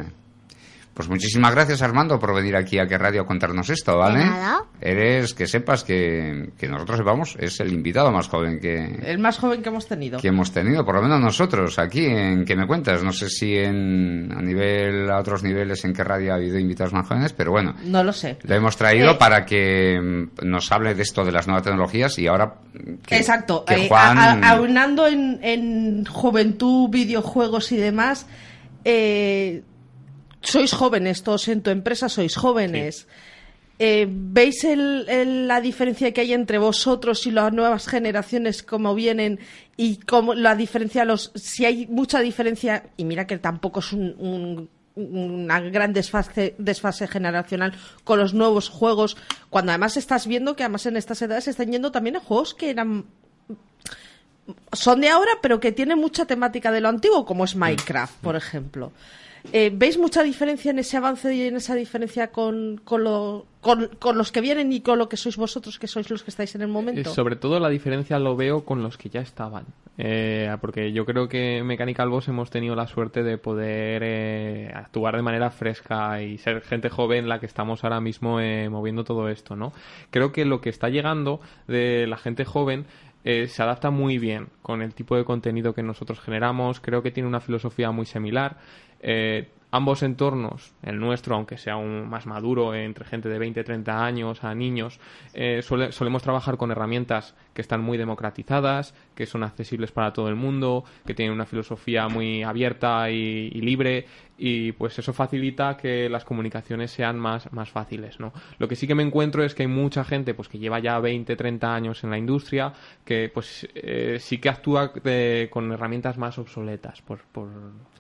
Pues muchísimas gracias, Armando, por venir aquí a Que Radio a contarnos esto, ¿vale? De nada. Eres, que sepas que, que nosotros sepamos, es el invitado más joven que, El más joven que hemos tenido. que hemos tenido, por lo menos nosotros, aquí en que me cuentas. No sé si en, a nivel, a otros niveles en qué radio ha habido invitados más jóvenes, pero bueno, No lo sé. lo hemos traído Eh. para que nos hable de esto de las nuevas tecnologías y ahora que, Exacto. que eh, Juan... a- a- aunando en, en juventud, videojuegos y demás, eh, sois jóvenes, todos en tu empresa sois jóvenes. Eh, ¿Veis el- el- la diferencia que hay entre vosotros y las nuevas generaciones, cómo vienen y cómo la diferencia, los, si hay mucha diferencia, y mira que tampoco es un, un- una gran desfase, desfase generacional con los nuevos juegos, cuando además estás viendo que además en estas edades se están yendo también a juegos que eran son de ahora, pero que tienen mucha temática de lo antiguo, como es Minecraft, por ejemplo. Eh, ¿Veis mucha diferencia en ese avance y en esa diferencia con, con, lo- con- con los que vienen y con lo que sois vosotros, que sois los que estáis en el Eh, momento? Sobre todo la diferencia lo veo con los que ya estaban. Eh, porque yo creo que en Mechanical Boss hemos tenido la suerte de poder eh, actuar de manera fresca y ser gente joven la que estamos ahora mismo eh, moviendo todo esto, ¿no? Creo que lo que está llegando de la gente joven eh, se adapta muy bien con el tipo de contenido que nosotros generamos. Creo que tiene una filosofía muy similar. Eh, ambos entornos, el nuestro, aunque sea un más maduro, entre gente de 20, 30 años a niños, eh, solemos trabajar con herramientas que están muy democratizadas, que son accesibles para todo el mundo, que tienen una filosofía muy abierta y, y libre y pues eso facilita que las comunicaciones sean más, más fáciles, ¿no? Lo que sí que me encuentro es que hay mucha gente pues que lleva ya 20, 30 años en la industria que pues eh, sí que actúa de- con herramientas más obsoletas por, por,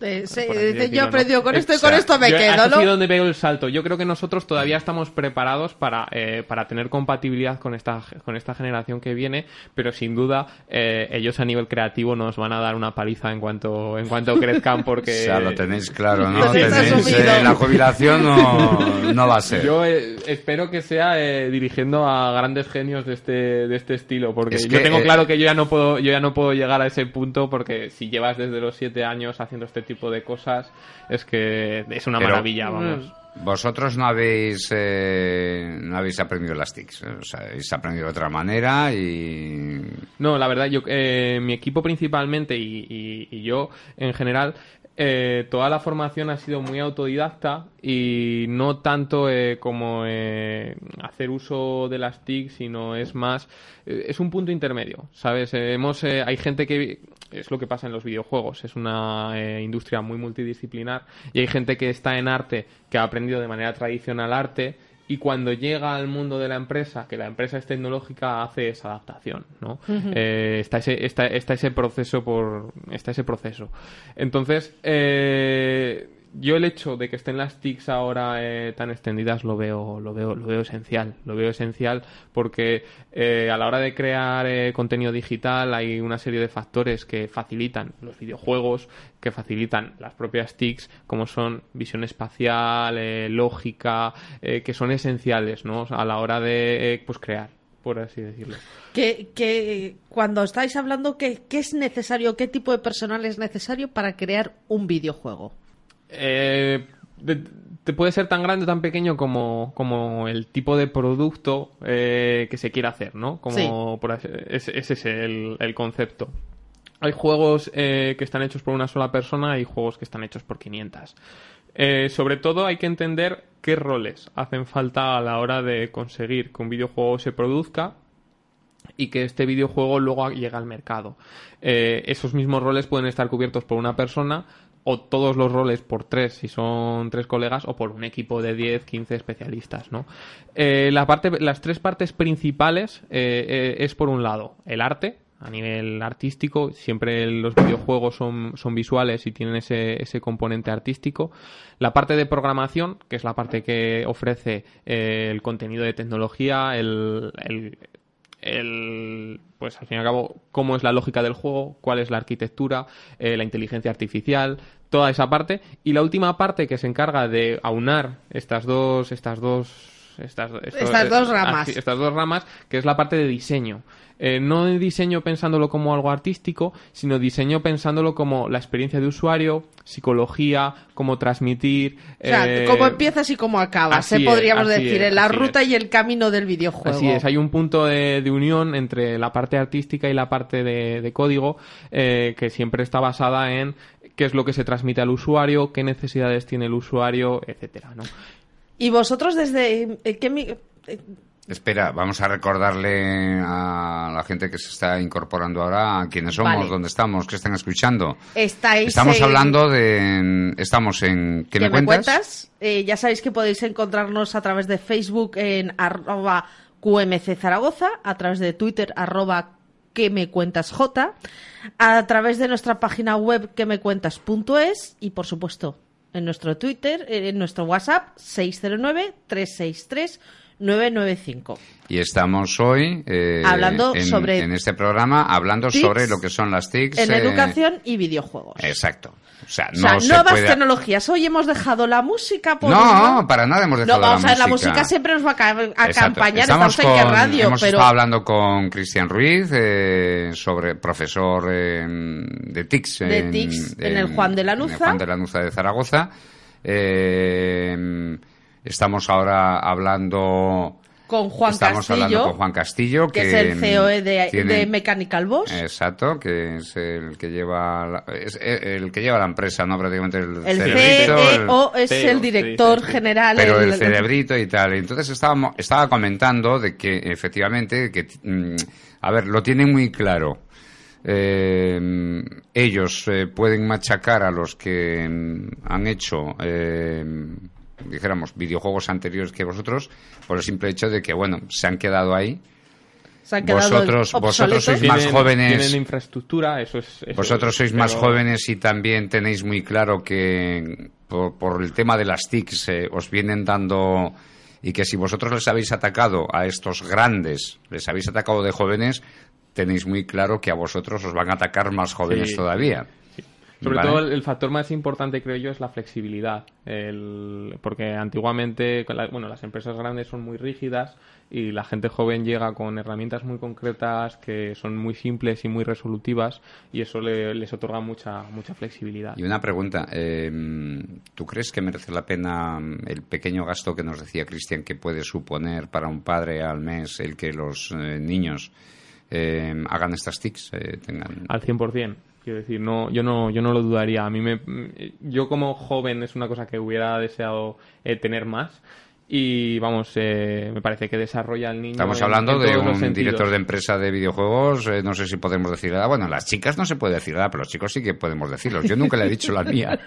Eh, por decirlo, yo he ¿no? con esto y con esto me yo- quedo, ¿no? donde veo el salto. Yo creo que nosotros todavía estamos preparados para, eh, para tener compatibilidad con esta, con esta generación que viene, pero sin duda eh, ellos a nivel creativo nos van a dar una paliza en cuanto, en cuanto crezcan porque... O sea, lo tenéis claro, ¿no? Tenéis eh, la jubilación no, no va a ser. Yo eh, espero que sea eh, dirigiendo a grandes genios de este, de este estilo, porque Es yo tengo eh, claro que yo ya no puedo, yo ya no puedo llegar a ese punto, porque si llevas desde los siete años haciendo este tipo de cosas, es que es una Pero- maravilla, vamos. Vosotros no habéis eh, no habéis aprendido las TICs, ¿eh? o sea, habéis aprendido de otra manera y No, la verdad, yo, eh, mi equipo principalmente y, y- y yo en general, eh, toda la formación ha sido muy autodidacta y no tanto eh, como eh, hacer uso de las TIC, sino es más, eh, es un punto intermedio, ¿sabes? Eh, hemos, eh, hay gente que, es lo que pasa en los videojuegos, es una industria muy multidisciplinar y hay gente que está en arte, que ha aprendido de manera tradicional arte y cuando llega al mundo de la empresa, que la empresa es tecnológica, hace esa adaptación, ¿no? Eh, está, ese, está, está ese proceso por... está ese proceso. Entonces, eh, yo el hecho de que estén las TICs ahora eh, tan extendidas lo veo, lo veo, lo veo esencial. Lo veo esencial porque eh, a la hora de crear eh, contenido digital hay una serie de factores que facilitan los videojuegos, que facilitan las propias TICs, como son visión espacial, eh, lógica, eh, que son esenciales, ¿no? A la hora de pues crear, por así decirlo. Que, que cuando estáis hablando, ¿qué, ¿qué es necesario, qué tipo de personal es necesario para crear un videojuego? Eh, de- puede ser tan grande o tan pequeño como, como el tipo de producto eh, que se quiera hacer, ¿no? Como Sí. por ese, ese es el, el concepto. Hay juegos eh, que están hechos por una sola persona y juegos que están hechos por 500. Eh, sobre todo hay que entender qué roles hacen falta a la hora de conseguir que un videojuego se produzca y que este videojuego luego llegue al mercado. Eh, esos mismos roles pueden estar cubiertos por una persona o todos los roles por tres, si son tres colegas, o por un equipo de 10, 15 especialistas, ¿no? Eh, la parte, las tres partes principales eh, eh, es, por un lado, el arte, a nivel artístico, siempre los videojuegos son, son visuales y tienen ese, ese componente artístico. La parte de programación, que es la parte que ofrece eh, el contenido de tecnología, el, el, el, pues al fin y al cabo, cómo es la lógica del juego, cuál es la arquitectura, eh, la inteligencia artificial, toda esa parte. Y la última parte que se encarga de aunar estas dos, estas dos estas, Estas dos ramas. estas dos ramas, que es la parte de diseño. Eh, no diseño pensándolo como algo artístico, sino diseño pensándolo como la experiencia de usuario, psicología, cómo transmitir. O sea, eh, cómo empiezas y cómo acabas, ¿eh? podríamos decir, en la ruta es. y el camino del videojuego. Así es, hay un punto de, de unión entre la parte artística y la parte de, de código eh, que siempre está basada en qué es lo que se transmite al usuario, qué necesidades tiene el usuario, etcétera, ¿no? Y vosotros desde... eh, ¿qué mi- eh, Espera, vamos a recordarle a la gente que se está incorporando ahora a quiénes somos, Vale. dónde estamos, qué están escuchando. estáis Estamos en- hablando de... Estamos en... ¿Qué, ¿Qué me cuentas? Eh, ya sabéis que podéis encontrarnos a través de Facebook en arroba QMC Zaragoza, a través de Twitter arroba que me cuentas J, a través de nuestra página web que me cuentas.es y por supuesto en nuestro Twitter, eh, en nuestro WhatsApp 609 363 995. Y estamos hoy... eh, Hablando en, sobre En este programa, hablando sobre lo que son las TICs. En eh, educación y videojuegos. Exacto. O sea, o sea, no se nuevas puede... tecnologías. Hoy hemos dejado la música por No, para nada hemos No, dejado vamos la a ver, la música. música siempre nos va a acompañar. Estamos, en qué con- radio, hemos pero estado hablando con Cristian Ruiz, eh, sobre profesor eh, de TICS. De TICS en el Juan de Lanuza. En el Juan de Lanuza de Zaragoza. Eh, estamos ahora hablando con Juan Estamos Castillo, hablando con Juan Castillo, que, que, es el COE de, tiene- de Mechanical Boss. Exacto, que es el que lleva la, es el que lleva la empresa, no prácticamente el, el cerebrito, el- CEO es CEO, el se director sí. general. pero el cerebrito y tal. Entonces estábamos, estaba comentando de que efectivamente, que, mm, a ver, lo tienen muy claro. Eh, ellos eh, pueden machacar a los que mm, han hecho, eh, dijéramos, videojuegos anteriores que vosotros, por el simple hecho de que, bueno, se han quedado ahí. Se han quedado vosotros- vosotros sois más jóvenes. Tienen infraestructura, eso es. eso Vosotros es, sois más pero- jóvenes y también tenéis muy claro que por, por el tema de las TICs eh, os vienen dando y que si vosotros les habéis atacado a estos grandes, les habéis atacado de jóvenes, tenéis muy claro que a vosotros os van a atacar más jóvenes Sí. todavía. Sobre Vale. todo el, el factor más importante creo yo es la flexibilidad, El- porque antiguamente, la- bueno, las empresas grandes son muy rígidas y la gente joven llega con herramientas muy concretas que son muy simples y muy resolutivas y eso le- les otorga mucha mucha flexibilidad. Y una pregunta, eh, ¿tú crees que merece la pena mm, el pequeño gasto que nos decía Cristian que puede suponer para un padre al mes el que los eh, niños eh, hagan estas TICs? eh, tengan... al 100%. Quiero decir, no, yo no, yo no lo dudaría. A mí me, yo como joven es una cosa que hubiera deseado eh, tener más. Y vamos, eh, me parece que desarrolla al niño. Estamos en- hablando en de un director de empresa de videojuegos, eh, no sé si podemos decir nada. Bueno, las chicas no se puede decir nada, pero los chicos sí que podemos decirlos. Yo nunca le he dicho la mía.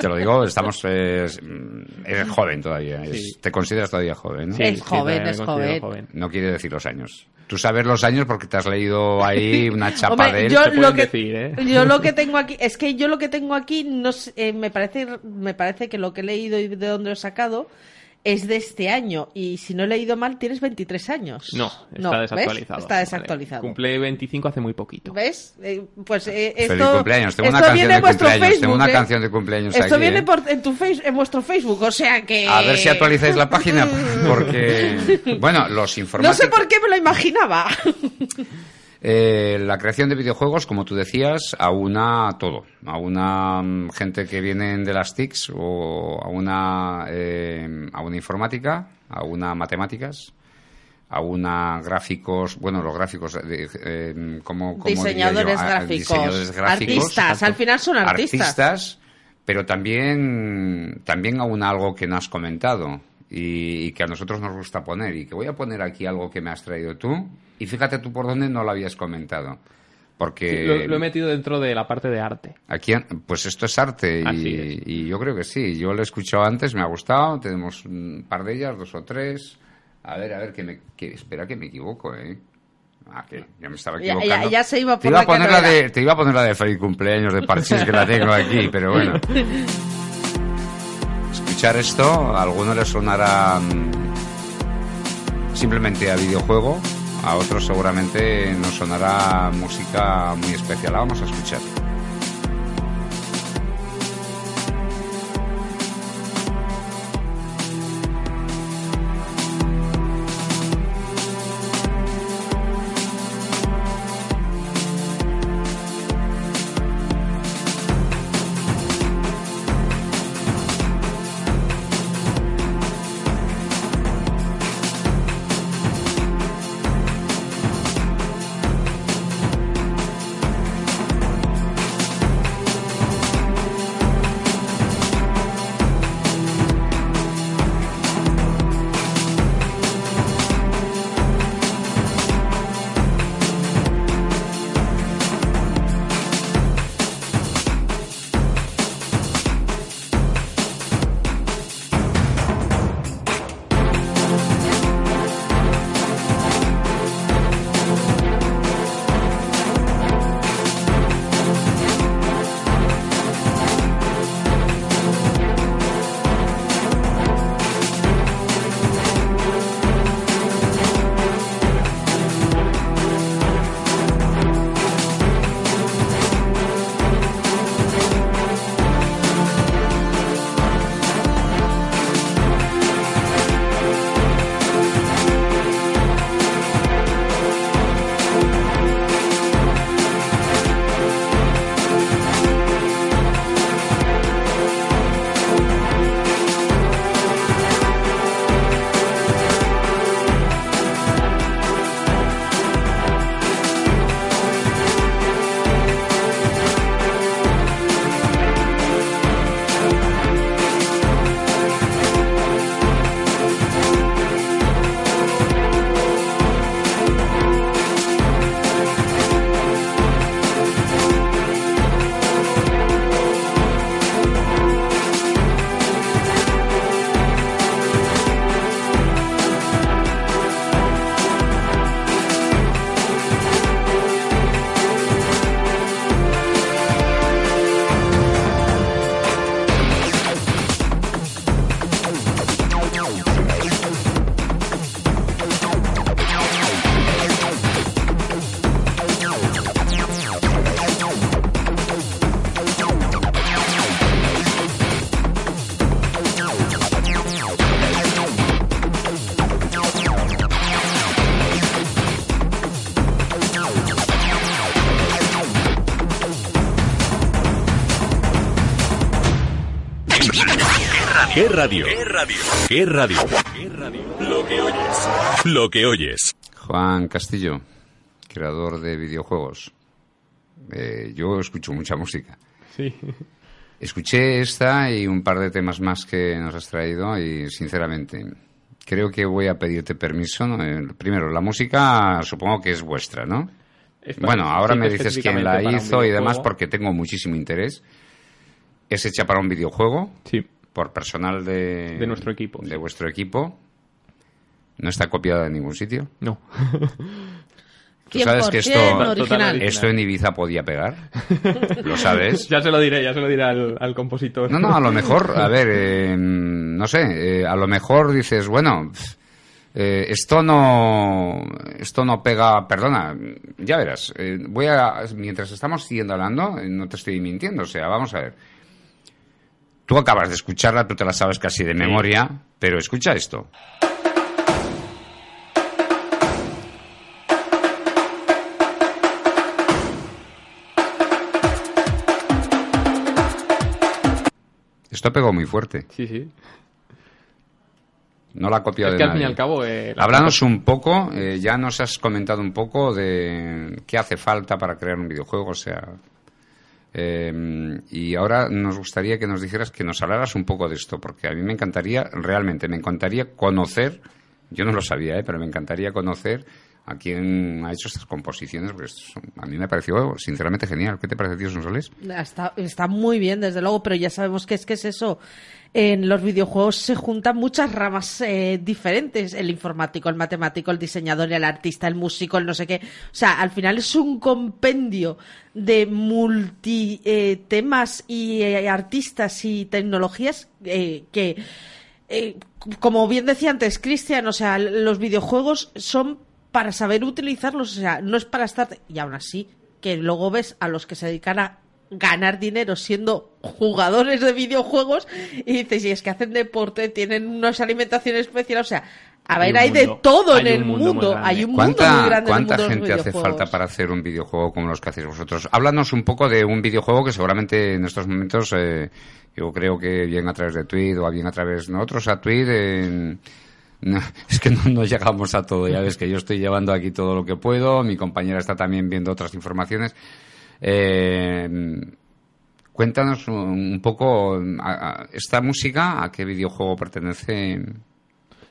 Te lo digo, estamos... eh, es- eres joven todavía, es- Sí. te consideras todavía joven, ¿no? Sí, Es joven, es joven. No quiere decir los años. Tú sabes los años porque te has leído ahí una chapa Hombre, de él. yo te lo pueden que decir, ¿eh? yo lo que tengo aquí es que yo lo que tengo aquí no sé, eh, me parece me parece que lo que he leído y de dónde lo he sacado es de este año y si no he leído mal tienes 23 años. No, está ¿ves? desactualizado. Está Vale. desactualizado. Cumple 25 hace muy poquito. ¿Ves? Eh, pues eh, Feliz esto, cumpleaños. Tengo una esto canción viene de en vuestro cumpleaños. Facebook. Tengo una ¿eh? canción de cumpleaños Esto aquí, viene ¿eh? por, en, tu face, en vuestro Facebook, o sea que... A ver si actualizáis la página, porque, bueno, los No informáticos... sé por qué me lo imaginaba. Eh, la creación de videojuegos, como tú decías, aúna todo. Aúna mm, gente que vienen de las TICs o a una, eh, a una informática, a una matemáticas, a una gráficos, bueno, los gráficos, eh, eh, ¿cómo, cómo diría Diseñadores yo? A- a gráficos. diseñadores gráficos. Artistas, al final son artistas. Artistas, pero también, también aúna algo que no has comentado y, y que a nosotros nos gusta poner. Y que voy a poner aquí algo que me has traído tú. Y fíjate tú por dónde no lo habías comentado. Porque Lo, lo he metido dentro de la parte de arte. aquí, pues esto es arte y, es. y yo creo que sí. Yo lo he escuchado antes, me ha gustado. Tenemos un par de ellas, dos o tres. A ver, a ver, que me, que, espera que me equivoco, ¿eh? Ah, que ya me estaba Ya- equivocando. ya- ya se iba por te iba la a poner la de. Te iba a poner la de feliz cumpleaños de Parchís, que la tengo aquí, pero bueno. Escuchar esto, a alguno le sonará mm, simplemente a videojuego, a otros seguramente nos sonará música muy especial. Vamos a escuchar. ¿Qué radio? ¿Qué radio? ¿Qué radio? ¿Qué radio? Lo que oyes. Lo que oyes. Juan Castillo, creador de videojuegos. Eh, yo escucho mucha música. Sí. Escuché esta y un par de temas más que nos has traído y sinceramente creo que voy a pedirte permiso. ¿no? Eh, Primero, la música supongo que es vuestra, ¿no? Es Bueno, ahora me dices quién la hizo y demás porque tengo muchísimo interés. Es hecha para un videojuego Sí. Por personal de, De nuestro equipo, De sí. vuestro equipo. No está copiada en ningún sitio. No. Tú sabes que 100% esto, original. esto en Ibiza podía pegar. ¿Lo sabes? ya se lo diré, ya se lo diré al, al compositor. No, no, a lo mejor, a ver, eh, no sé, eh, a lo mejor dices, bueno, eh, esto no, esto no pega, perdona, ya verás, eh, voy a, mientras estamos siguiendo hablando, eh, no te estoy mintiendo, o sea, vamos a ver. Tú acabas de escucharla, tú te la sabes casi de memoria, pero escucha esto. Esto pegó muy fuerte. Sí, sí. No la Es de que al fin y al cabo... eh, Háblanos un poco, eh, ya nos has comentado un poco de qué hace falta para crear un videojuego, o sea... eh, y ahora nos gustaría que nos dijeras, que nos hablaras un poco de esto, porque a mí me encantaría, realmente, me encantaría conocer, yo no lo sabía, eh, pero me encantaría conocer a quién ha hecho estas composiciones, porque a mí me pareció sinceramente genial. ¿Qué te parece, tío Sonsoles? Está, está muy bien, desde luego, pero ya sabemos que es que es eso. En los videojuegos se juntan muchas ramas eh, diferentes. El informático, el matemático, el diseñador, el artista, el músico, el no sé qué. O sea, al final es un compendio de multi temas y eh, artistas y tecnologías eh, que, eh, como bien decía antes Cristian, o sea, los videojuegos son para saber utilizarlos, o sea, no es para estar... Y aún así, que luego ves a los que se dedican a ganar dinero siendo jugadores de videojuegos y dices, y es que hacen deporte, tienen unas alimentaciones especiales, o sea, a ver, hay de todo en el un mundo hay un mundo muy ¿Cuánta, grande en el cuánta mundo de los gente hace falta para hacer un videojuego como los que hacéis vosotros? Háblanos un poco de un videojuego que seguramente en estos momentos eh, yo creo que bien a través de Tweet o bien a través de nosotros a Tweet. en- no, es que no, no llegamos a todo, ya ves que yo estoy llevando aquí todo lo que puedo, mi compañera está también viendo otras informaciones. Eh, cuéntanos un, poco esta música, a qué videojuego pertenece.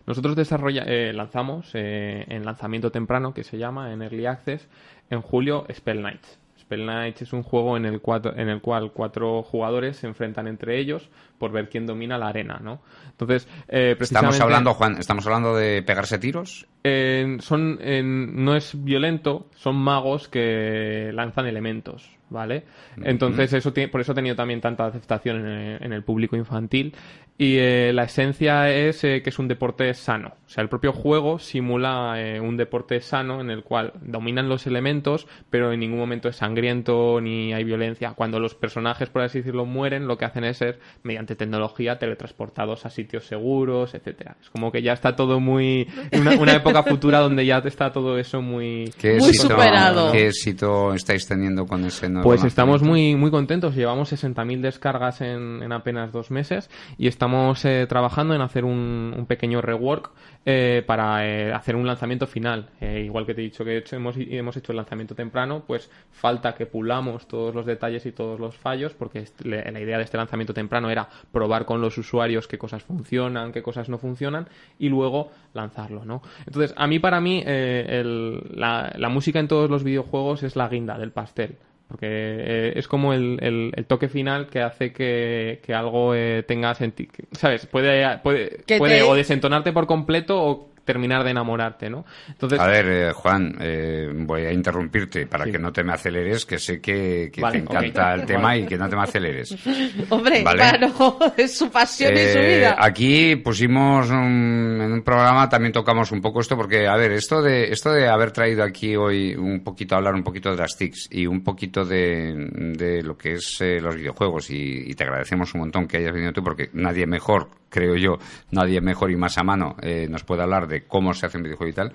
Nosotros desarrolla, eh, lanzamos eh, en lanzamiento temprano, que se llama, en Early Access, en julio, Spell Knights. Spell Knights es un juego en el, cuatro- en el cual cuatro jugadores se enfrentan entre ellos por ver quién domina la arena, ¿no? Entonces, eh, Estamos hablando, Juan, estamos hablando de pegarse tiros. Eh, son, eh, no es violento, son magos que lanzan elementos, ¿vale? Entonces, eso tiene- por eso ha tenido también tanta aceptación en, el- en el público infantil. Y eh, la esencia es eh, que es un deporte sano. O sea, el propio juego simula eh, un deporte sano en el cual dominan los elementos, pero en ningún momento es sangriento ni hay violencia. Cuando los personajes, por así decirlo, mueren, lo que hacen es ser, mediante tecnología, teletransportados a sitios seguros, etcétera. Es como que ya está todo muy... Una, una época futura donde ya está todo eso muy... ¿Qué Muy éxito, superado. ¿Qué éxito estáis teniendo con ese nuevo Pues estamos muy, muy contentos. Llevamos 60.000 descargas en, en apenas dos meses y estamos eh, trabajando en hacer un, un pequeño rework eh, para eh, hacer un lanzamiento final. Eh, igual que te he dicho que he hecho- hemos, hemos hecho el lanzamiento temprano, pues falta que pulamos todos los detalles y todos los fallos, porque la idea de este lanzamiento temprano era probar con los usuarios qué cosas funcionan, qué cosas no funcionan y luego lanzarlo, ¿no? Entonces, a mí, para mí, eh, el- la, la música en todos los videojuegos es la guinda del pastel. Porque eh, es como el, el- el toque final que hace que, que algo eh, tenga sentido. ¿Sabes? Puede, puede, Que puede te- o desentonarte por completo o terminar de enamorarte, ¿no? Entonces, A ver, eh, Juan, eh, voy a interrumpirte para Sí. que no te me aceleres, que sé que, que Vale, te encanta el tema y que no te me aceleres. Hombre, Vale. claro, es su pasión y su Eh, vida. aquí pusimos un- en un programa también tocamos un poco esto porque a ver esto de esto de haber traído aquí hoy un poquito a hablar un poquito de las TICs y un poquito de, de lo que es eh, los videojuegos y, y te agradecemos un montón que hayas venido tú porque nadie mejor creo yo nadie mejor y más a mano eh, nos puede hablar de cómo se hace un videojuego y tal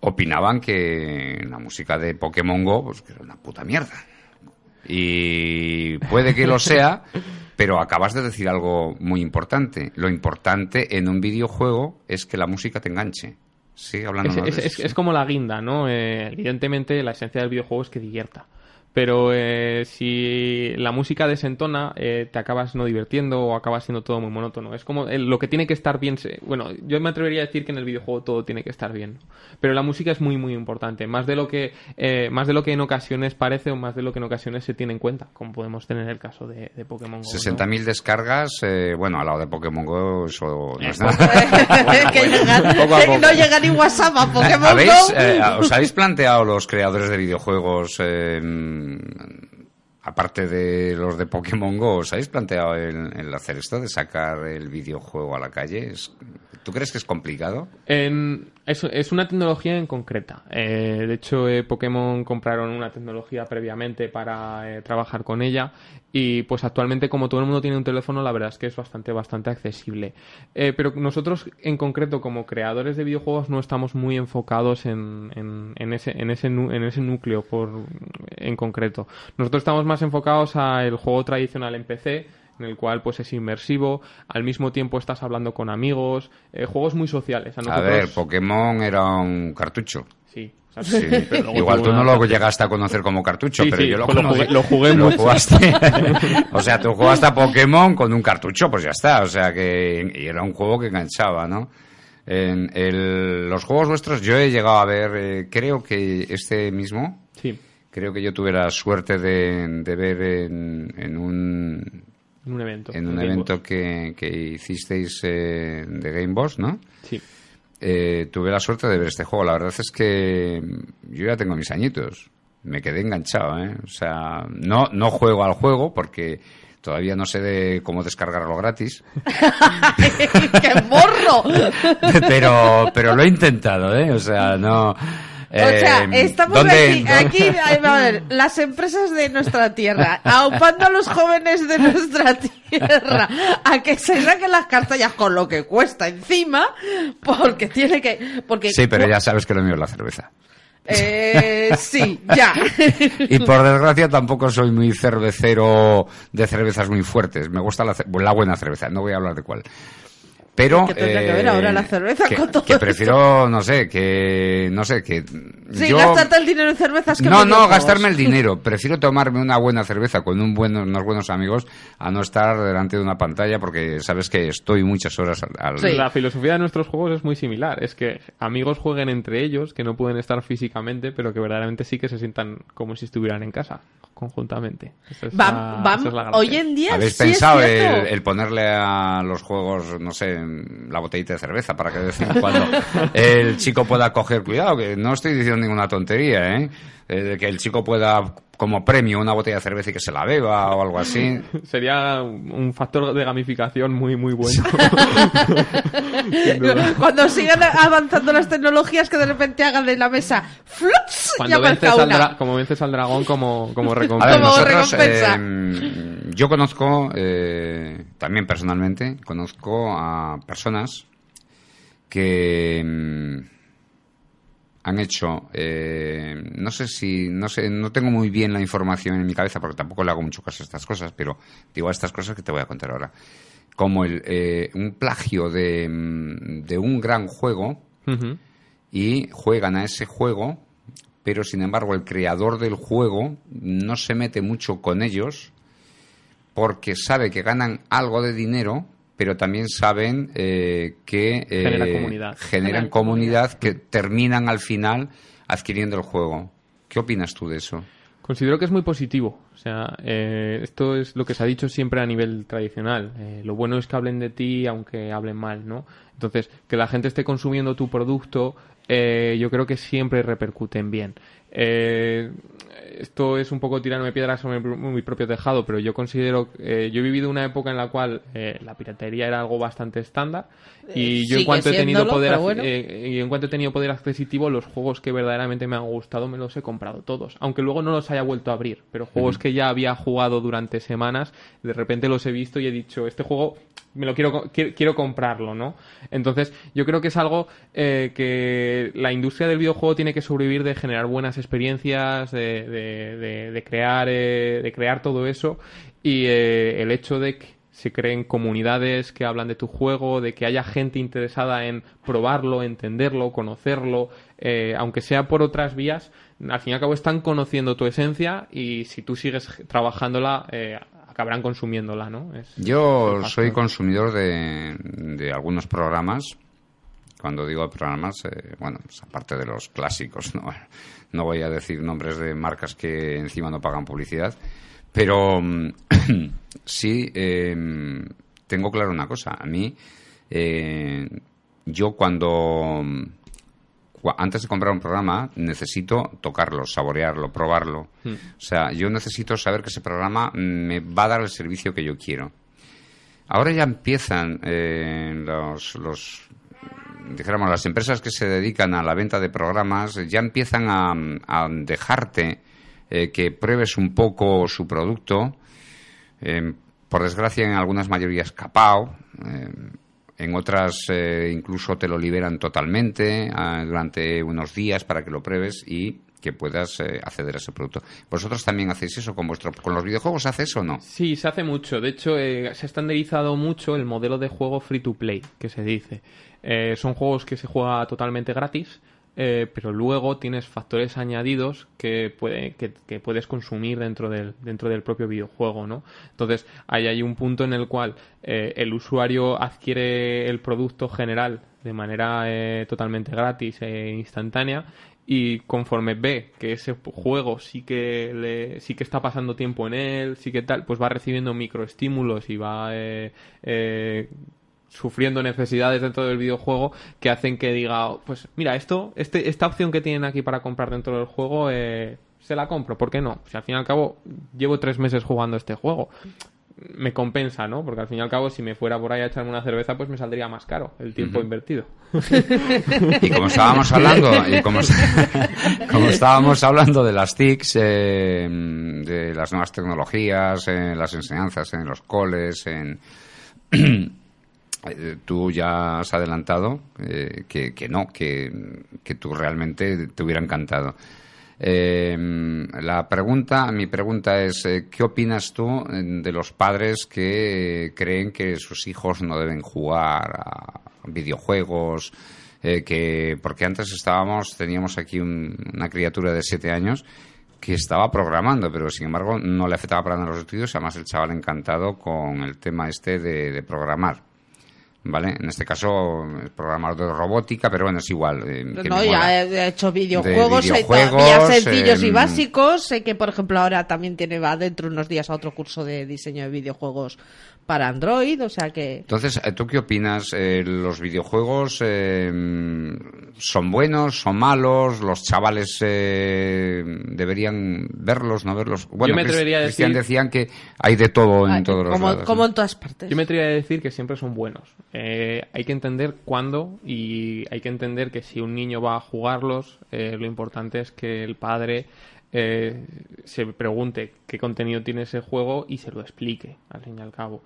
opinaban que la música de Pokémon Go pues que era una puta mierda y puede que lo sea Pero acabas de decir algo muy importante. Lo importante en un videojuego es que la música te enganche. Sigue hablando es, es, es, como la guinda, ¿no? Eh, evidentemente, la esencia del videojuego es que divierta pero eh, si la música desentona, eh, te acabas no divirtiendo o acabas siendo todo muy monótono. Es como lo que tiene que estar bien. Bueno, yo me atrevería a decir que en el videojuego todo tiene que estar bien, pero la música es muy muy importante, más de lo que eh, más de lo que en ocasiones parece o más de lo que en ocasiones se tiene en cuenta, como podemos tener el caso de, Pokémon Go. 60.000 descargas, bueno, al lado de Pokémon Go eso no es nada. no llega ni WhatsApp a Pokémon Go. ¿Os habéis planteado los creadores de videojuegos? Aparte de los de Pokémon Go, ¿os habéis planteado el, hacer esto de sacar el videojuego a la calle? ¿Tú crees que es complicado? Es, una tecnología en concreta. Eh, de hecho, eh, Pokémon compraron una tecnología previamente para eh, trabajar con ella y pues actualmente como todo el mundo tiene un teléfono, la verdad es que es bastante, bastante accesible. pero nosotros en concreto como creadores de videojuegos no estamos muy enfocados en, ese, núcleo en concreto. Nosotros estamos más enfocados al juego tradicional en PC en el cual pues es inmersivo, al mismo tiempo estás hablando con amigos, eh, juegos muy sociales. A, ver, Pokémon era un cartucho. Sí. Igual tú no lo llegaste a conocer como cartucho, pero yo lo, jugué, lo jugué o sea, tú jugaste a Pokémon con un cartucho, pues ya está. O sea que y era un juego que enganchaba, ¿no? En los juegos vuestros yo he llegado a ver, eh, creo que este mismo, sí. creo que yo tuve la suerte de, ver en un en un evento. En un evento que, que, hicisteis eh, de Game Boss, ¿no? Sí. Eh, tuve la suerte de ver este juego. La verdad es que yo ya tengo mis añitos. Me quedé enganchado, ¿eh? O sea, no, no juego al juego porque todavía no sé de cómo descargarlo gratis. ¡Qué morro! pero, pero lo he intentado, ¿eh? O sea, no... O sea, em, estamos aquí, aquí a ver, las empresas de nuestra tierra, aupando a los jóvenes de nuestra tierra a que se saquen las cartillas con lo que cuesta encima, porque tiene que... Porque, sí, pero ya sabes que lo mío es la cerveza. Eh, sí, ya. y por desgracia tampoco soy muy cervecero de cervezas muy fuertes. Me gusta la, la buena cerveza, no voy a hablar de cuál. Pero que tendría que ver ahora la eh, cerveza que, con todo que prefiero no sé que no sé que sí gastarte el dinero en cervezas que no no gastarme el dinero. Prefiero tomarme una buena cerveza con un buen, unos buenos amigos a no estar delante de una pantalla porque sabes que estoy muchas horas al, sí. la filosofía de nuestros juegos es muy similar. Es que amigos jueguen entre ellos que no pueden estar físicamente pero que verdaderamente sí que se sientan como si estuvieran en casa conjuntamente. Hoy en día habéis pensado el ponerle a los juegos no sé la botellita de cerveza para que de vez en cuando el chico pueda coger cuidado, que no estoy diciendo ninguna tontería, ¿eh? ¿Eh? que el chico pueda como premio una botella de cerveza y que se la beba o algo así. Sería un factor de gamificación muy, muy bueno. Cuando sigan avanzando las tecnologías, que de repente hagan de la mesa ¡flups! Cuando vences al como vences al dragón como, como recompensa. Eh, yo conozco, eh, también personalmente, conozco a personas que mm, han hecho, eh, no sé si, no sé, no tengo muy bien la información en mi cabeza porque tampoco le hago mucho caso a estas cosas, pero digo a estas cosas que te voy a contar ahora. Como el, eh, un plagio de, mm, de, un gran juego y juegan a ese juego, pero sin embargo el creador del juego no se mete mucho con ellos porque sabe que ganan algo de dinero pero también saben eh, que eh, generan comunidad que terminan al final adquiriendo el juego. ¿Qué opinas tú de eso? Considero que es muy positivo. O sea, eh, esto es lo que se ha dicho siempre a nivel tradicional. lo bueno es que hablen de ti aunque hablen mal, ¿no? Entonces, que la gente esté consumiendo tu producto, yo creo que siempre repercute en bien. Eh, esto es un poco tirarme piedras sobre mi propio tejado, pero yo considero, eh, yo he vivido una época en la cual eh, la piratería era algo bastante estándar y yo en cuanto he tenido poder, y en cuanto he tenido poder adquisitivo, los juegos que verdaderamente me han gustado me los he comprado todos, aunque luego no los haya vuelto a abrir, pero juegos que ya había jugado durante semanas, de repente los he visto y he dicho, este juego me lo quiero, quiero, comprarlo, ¿no? Entonces, yo creo que es algo eh, que la industria del videojuego tiene que sobrevivir de generar buenas experiencias, de, de, de, crear, eh, de crear todo eso y eh, el hecho de que se creen comunidades que hablan de tu juego, de que haya gente interesada en probarlo, entenderlo, conocerlo, eh, aunque sea por otras vías, al fin y al cabo están conociendo tu esencia y si tú sigues trabajándola, eh, acabarán consumiéndola, ¿no? Es- Yo es soy consumidor de, de algunos programas. Cuando digo programas, eh, bueno, pues aparte de los clásicos, ¿no? No voy a decir nombres de marcas que encima no pagan publicidad, pero mm, sí eh, tengo claro una cosa. A mí, eh, yo cuando cua- antes de comprar un programa necesito tocarlo, saborearlo, probarlo. Hmm. O sea, yo necesito saber que ese programa me va a dar el servicio que yo quiero. Ahora ya empiezan eh, los, los, dijéramos, las empresas que se dedican a la venta de programas, ya empiezan a, dejarte eh, que pruebes un poco su producto. Eh, por desgracia, en algunas mayorías capao. eh, en otras incluso te lo liberan totalmente ah, durante unos días para que lo pruebes y que puedas eh, acceder a ese producto. ¿Vosotros también hacéis eso con vuestro con los videojuegos? ¿Se hace eso o no? Sí, se hace mucho. De hecho, eh, se ha estandarizado mucho el modelo de juego free to play, que se dice. Eh, son juegos que se juega totalmente gratis, eh, pero luego tienes factores añadidos que, puede, que puedes consumir dentro del, dentro del propio videojuego, ¿no? Entonces, ahí hay un punto en el cual eh, el usuario adquiere el producto general de manera eh, totalmente gratis e instantánea y conforme ve que ese juego sí que le, sí que está pasando tiempo en él, sí que tal, pues va recibiendo microestímulos y va eh, eh, sufriendo necesidades dentro del videojuego que hacen que diga, "Oh, pues mira, esto, este, esta opción que tienen aquí para comprar dentro del juego, eh, se la compro, ¿por qué no? Si al fin y al cabo llevo tres meses jugando este juego, me compensa, ¿no? Porque al fin y al cabo, si me fuera por ahí a echarme una cerveza, pues me saldría más caro el tiempo invertido. Y como estábamos hablando, y como, como estábamos hablando de las TICs, eh, de las nuevas tecnologías, en las enseñanzas, en los coles, en eh, tú ya has adelantado eh, que, que no, que, que tú realmente te hubiera encantado. Eh, la pregunta, mi pregunta es, eh, ¿qué opinas tú eh, de los padres que eh, creen que sus hijos no deben jugar a videojuegos? eh, que porque antes estábamos, teníamos aquí un- una criatura de siete años que estaba programando, pero sin embargo no le afectaba para nada los estudios, además el chaval encantado con el tema este de, de programar. ¿Vale? En este caso, programador de robótica, pero bueno, es igual. eh, que No, ya he hecho videojuegos, De eh, todavía videojuegos, sencillos y em, básicos. Sé que, por ejemplo, ahora también tiene va dentro de unos días a otro curso de diseño de videojuegos para Android, o sea que... Entonces, eh, ¿tú qué opinas? Eh, ¿Los videojuegos eh, son buenos, son malos? ¿Los chavales eh, deberían verlos, no verlos? Bueno, me Cris- atrevería a decir- decían que hay de todo en Ay, todos los como, lados. como ¿no? en todas partes. Yo me atrevería a decir que siempre son buenos. Eh, hay que entender cuándo y hay que entender que si un niño va a jugarlos, eh, lo importante es que el padre eh, se pregunte qué contenido tiene ese juego y se lo explique, al fin y al cabo.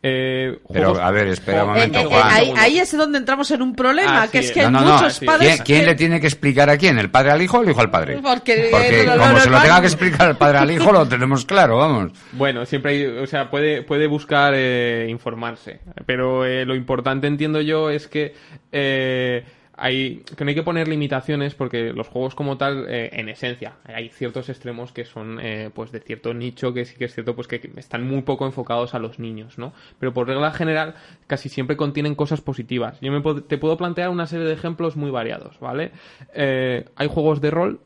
Eh, Pero, juegos- a ver, espera un Eh, momento, eh, eh, ahí, es donde entramos en un problema, Ah, que sí, es que No, no, no. muchos padres... ¿Quién, quién le tiene que explicar a quién? ¿El padre al hijo o el hijo al padre? Porque, Porque eh, como se lo tenga que explicar el padre al hijo, lo tenemos claro, vamos. Bueno, siempre hay, o sea, puede, puede buscar eh, informarse, pero eh, lo importante entiendo yo es que eh, hay, que no hay que poner limitaciones porque los juegos como tal, eh, en esencia, hay ciertos extremos que son eh, pues de cierto nicho que sí que es cierto pues que están muy poco enfocados a los niños, ¿no? Pero por regla general casi siempre contienen cosas positivas. Yo me te puedo plantear una serie de ejemplos muy variados, ¿vale? Eh, hay juegos de rol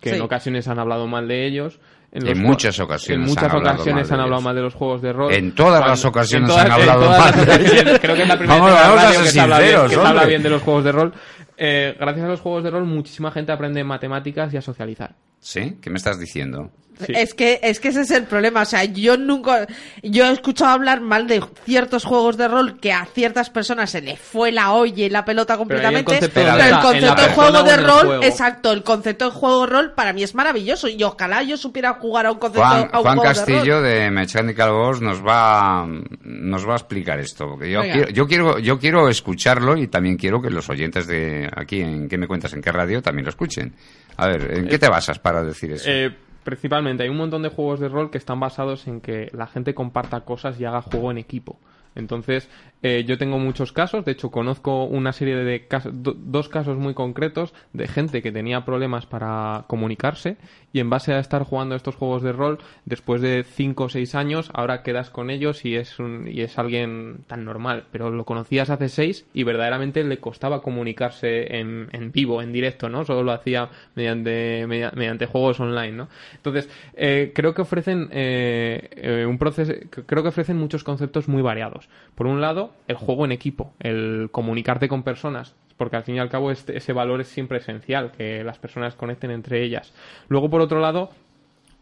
que en ocasiones han hablado mal de ellos. En muchas ocasiones En muchas han hablado ocasiones han hablado mal de los juegos de rol. En todas las ocasiones todas- han hablado mal de. Creo que es la primera Vamos, a ser que se bien- sinceros, que se habla bien de los juegos de rol. Eh, gracias a los juegos de rol, muchísima gente aprende matemáticas y a socializar. ¿Sí? ¿Qué me estás diciendo? Sí. Es que, es que ese es el problema. O sea, yo nunca. Yo he escuchado hablar mal de ciertos juegos de rol que a ciertas personas se les fue la olla y la pelota completamente. concepto Pero, el concepto de juego de rol, juego. exacto, el concepto de juego de rol para mí es maravilloso. Y ojalá yo supiera jugar a un concepto Juan, a un Juan juego de Castillo rol. de Mechanical Boss nos va nos va a explicar esto porque yo Venga. quiero, yo quiero yo quiero escucharlo y también quiero que los oyentes de aquí en qué me cuentas en qué radio también lo escuchen. A ver, ¿en qué te basas para decir eso? Eh, principalmente hay un montón de juegos de rol que están basados en que la gente comparta cosas y haga juego en equipo. Entonces, eh, yo tengo muchos casos, de hecho conozco una serie de casos, do- dos casos muy concretos de gente que tenía problemas para comunicarse y en base a estar jugando estos juegos de rol, después de 5 o 6 años, ahora quedas con ellos y es, un, y es alguien tan normal, pero lo conocías hace 6 y verdaderamente le costaba comunicarse en, en vivo, en directo, ¿no? Solo lo hacía mediante, media- mediante juegos online, ¿no? Entonces, eh, creo que ofrecen eh, eh, un proceso, creo que ofrecen muchos conceptos muy variados. Por un lado, el juego en equipo, el comunicarte con personas, porque al fin y al cabo este- ese valor es siempre esencial, que las personas conecten entre ellas. Luego, por otro lado,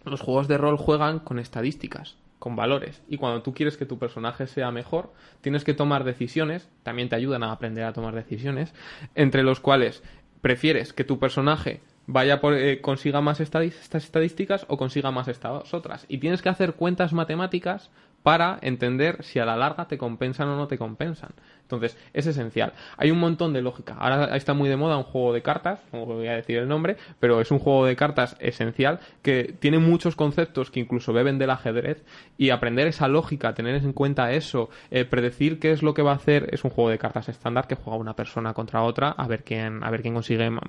los juegos de rol juegan con estadísticas, con valores. Y cuando tú quieres que tu personaje sea mejor, tienes que tomar decisiones, también te ayudan a aprender a tomar decisiones, entre los cuales prefieres que tu personaje vaya por, eh, consiga más estas estadísticas o consiga más estas otras. Y tienes que hacer cuentas matemáticas para entender si a la larga te compensan o no te compensan. Entonces, es esencial. Hay un montón de lógica. Ahora está muy de moda un juego de cartas, no voy a decir el nombre, pero es un juego de cartas esencial que tiene muchos conceptos que incluso beben del ajedrez y aprender esa lógica, tener en cuenta eso, eh, predecir qué es lo que va a hacer, es un juego de cartas estándar que juega una persona contra otra a ver quién, a ver quién consigue mm,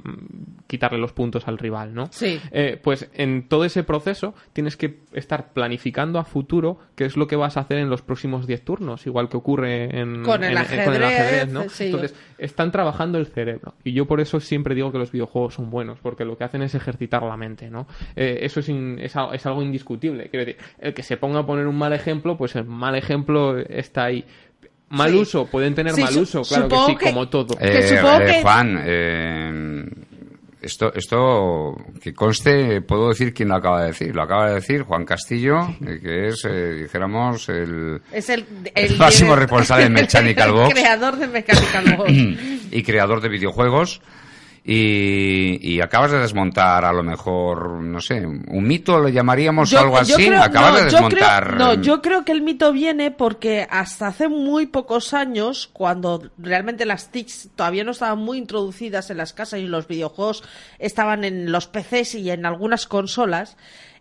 quitarle los puntos al rival, ¿no? Sí. Eh, pues en todo ese proceso tienes que estar planificando a futuro qué es lo que vas a hacer en los próximos 10 turnos, igual que ocurre en, Con el en- en- con el ajedrez, ¿no? sí. Entonces, están trabajando el cerebro. Y yo por eso siempre digo que los videojuegos son buenos, porque lo que hacen es ejercitar la mente, ¿no? Eh, eso es, in- es, es algo indiscutible. Quiero decir, el que se ponga a poner un mal ejemplo, pues el mal ejemplo está ahí. Mal Sí. uso, pueden tener Sí, mal uso, claro que supongo sí, que- como todo. Que Eh, supongo eh, que- Juan, eh, esto, esto que conste, puedo decir quién lo acaba de decir. Lo acaba de decir Juan Castillo, eh, que es, eh, dijéramos, el, Es el, El máximo responsable de Mechanical Box. creador de Mechanical Box. y creador de videojuegos. Y, y acabas de desmontar, a lo mejor, no sé, un mito lo llamaríamos o algo así. creo- acabas no, de yo desmontar. creo- no, yo creo que el mito viene porque hasta hace muy pocos años, cuando realmente las TICs todavía no estaban muy introducidas en las casas y los videojuegos estaban en los PCs y en algunas consolas,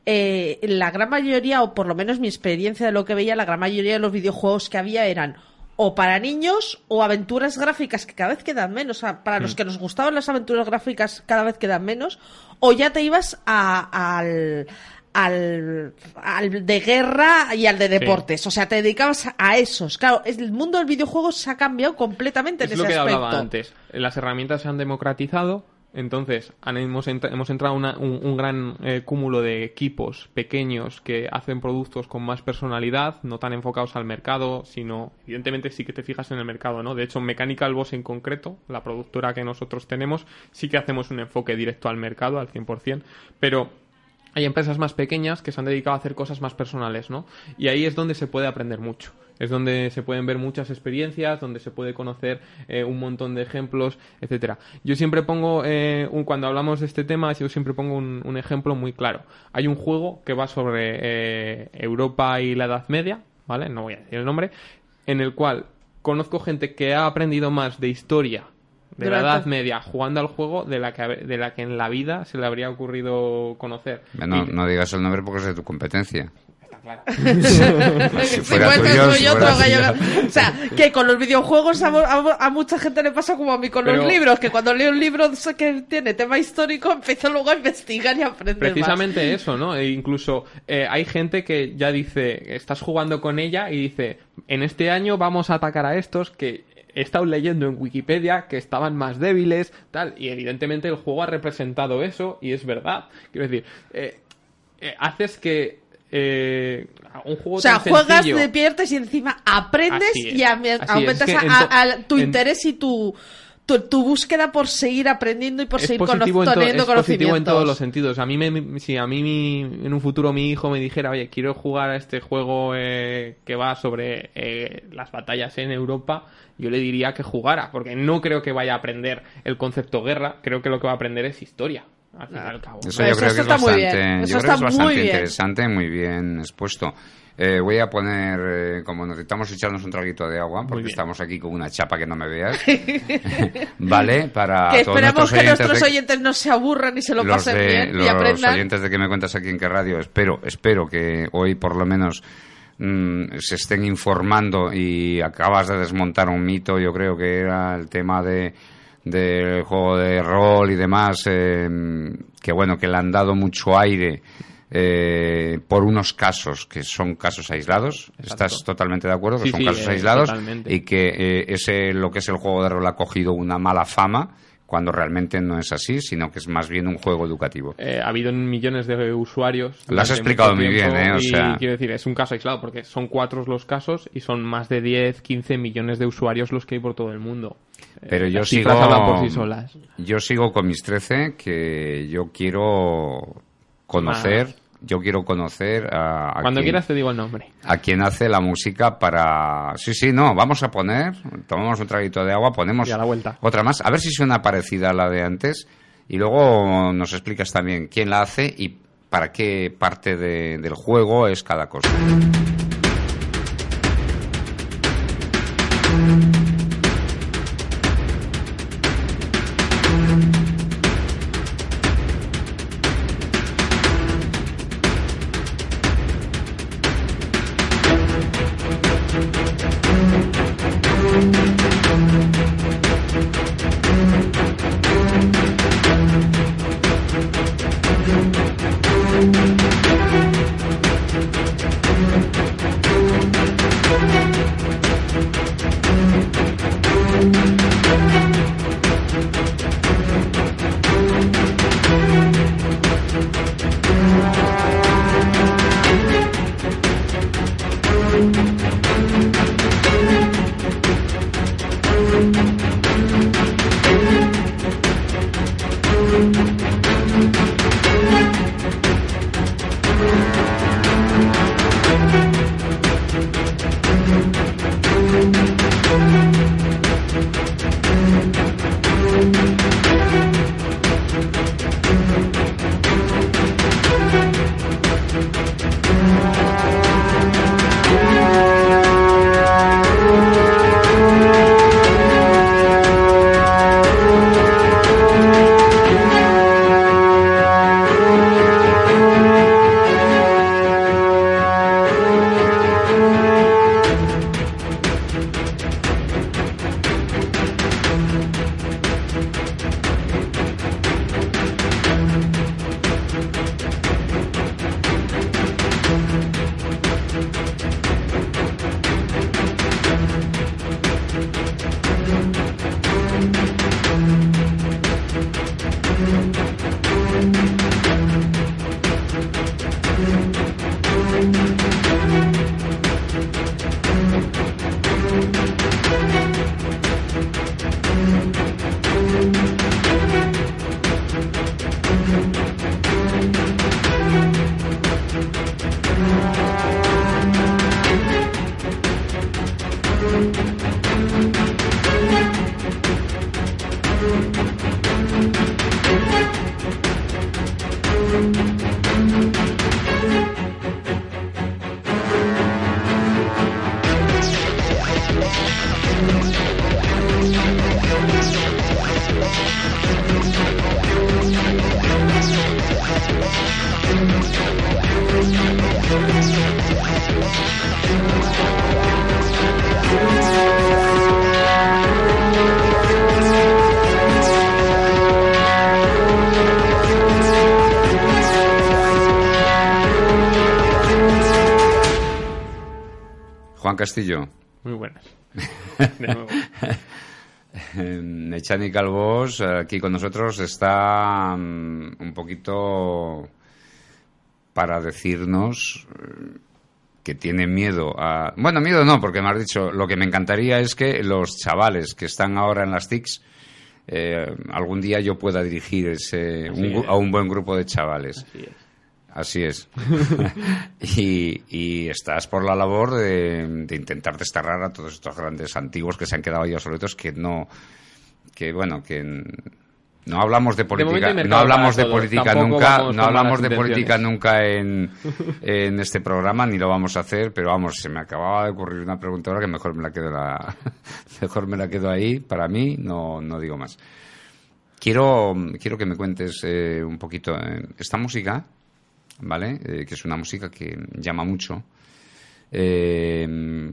eh, la gran mayoría, o por lo menos mi experiencia de lo que veía, la gran mayoría de los videojuegos que había eran o para niños o aventuras gráficas que cada vez quedan menos. O sea, para Mm. los que nos gustaban las aventuras gráficas cada vez quedan menos. O ya te ibas a- al, al, al de guerra y al de deportes. O sea, te dedicabas a esos. Claro, el mundo del videojuego se ha cambiado completamente es en lo ese que aspecto. hablaba antes. Las herramientas se han democratizado, entonces hemos, entra- hemos entrado una- un, un gran eh, cúmulo de equipos pequeños que hacen productos con más personalidad, no tan enfocados al mercado, sino, evidentemente sí que te fijas en el mercado, ¿no? De hecho, Mechanical Boss en concreto, la productora que nosotros tenemos, sí que hacemos un enfoque directo al mercado, al 100%, pero hay empresas más pequeñas que se han dedicado a hacer cosas más personales, ¿no? Y ahí es donde se puede aprender mucho. Es donde se pueden ver muchas experiencias, donde se puede conocer eh, un montón de ejemplos, etcétera. Yo siempre pongo, eh, un, cuando hablamos de este tema, yo siempre pongo un, un ejemplo muy claro. Hay un juego que va sobre eh, Europa y la Edad Media, ¿vale? No voy a decir el nombre, en el cual conozco gente que ha aprendido más de historia de la Edad Media jugando al juego de la que de la que en la vida se le habría ocurrido conocer. No, no digas el nombre porque es de tu competencia. Está claro. Si fuera tuyo, es si tuyo, fuera otro gallo. tuyo. O sea, que con los videojuegos a, a- a mucha gente le pasa como a mí con Pero- los libros, que cuando leo un libro sé que tiene tema histórico, empiezo luego a investigar y a aprender más. Precisamente eso, ¿no? E incluso eh, hay gente que ya dice, estás jugando con ella y dice, en este año vamos a atacar a estos que he estado leyendo en Wikipedia que estaban más débiles, tal, y evidentemente el juego ha representado eso y es verdad. Quiero decir, eh, eh, haces que eh, un juego O sea, tan juegas, sencillo- te pierdes y encima aprendes es, y aumentas Es que a- a- tu en- interés y tu, tu, tu búsqueda por seguir aprendiendo y por es seguir positivo, en, to- teniendo es positivo en todos los sentidos. A mí, me- si a mí mi- en un futuro mi hijo me dijera, oye, quiero jugar a este juego eh, que va sobre eh, las batallas en Europa, yo le diría que jugara, porque no creo que vaya a aprender el concepto guerra, creo que lo que va a aprender es historia. Al fin y al cabo. Eso yo Eso creo que es bastante, bien, yo eso creo que es bastante muy bien. interesante, muy bien expuesto. Eh, voy a poner, eh, como necesitamos echarnos un traguito de agua, porque estamos aquí con una chapa que no me veas. vale, para que todos esperamos nuestros que oyentes nuestros de- oyentes no se aburran y se lo los pasen de- bien y los aprendan. oyentes de que me cuentas aquí en qué radio, espero, espero que hoy por lo menos mm, se estén informando y acabas de desmontar un mito, yo creo que era el tema de del juego de rol y demás, eh, que bueno, que le han dado mucho aire eh, por unos casos que son casos aislados. ¿Estás totalmente de acuerdo? Que son sí, casos eh, aislados totalmente. y que ese lo que es el juego de rol ha cogido una mala fama cuando realmente no es así, sino que es más bien un juego educativo. Eh, ha habido millones de usuarios. Lo has explicado muy bien, ¿eh? O y sea- quiero decir, es un caso aislado porque son cuatro los casos y son más de 10, 15 millones de usuarios los que hay por todo el mundo. Pero yo las sigo, cifras hablan por sí solas. yo sigo con mis 13 que yo quiero conocer, yo quiero conocer a, a Cuando quien, quieras te digo el nombre. a quien hace la música para... Sí, sí, no, vamos a poner, tomamos un traguito de agua, ponemos Y a la vuelta. otra más, a ver si suena parecida a la de antes y luego nos explicas también quién la hace y para qué parte de- del juego es cada cosa. Castillo. Muy buenas. De nuevo. Echani Calvós, eh, aquí con nosotros, está mm, un poquito para decirnos eh, que tiene miedo a... Bueno, miedo no, porque me has dicho, lo que me encantaría es que los chavales que están ahora en las TICs, eh, algún día yo pueda dirigir ese, un a un buen grupo de chavales. Así es. Así es. y, y estás por la labor de, de intentar desterrar a todos estos grandes antiguos que se han quedado ya obsoletos, que no, que bueno, que, No hablamos de política, no hablamos de política Tampoco nunca, no hablamos de política nunca en, en este programa ni lo vamos a hacer, pero vamos, se me acababa de ocurrir una pregunta ahora que mejor me la quedo la, mejor me la quedo ahí para mí, no no digo más. Quiero quiero que me cuentes eh, un poquito eh, esta música, ¿vale? Eh, que es una música que llama mucho. Eh,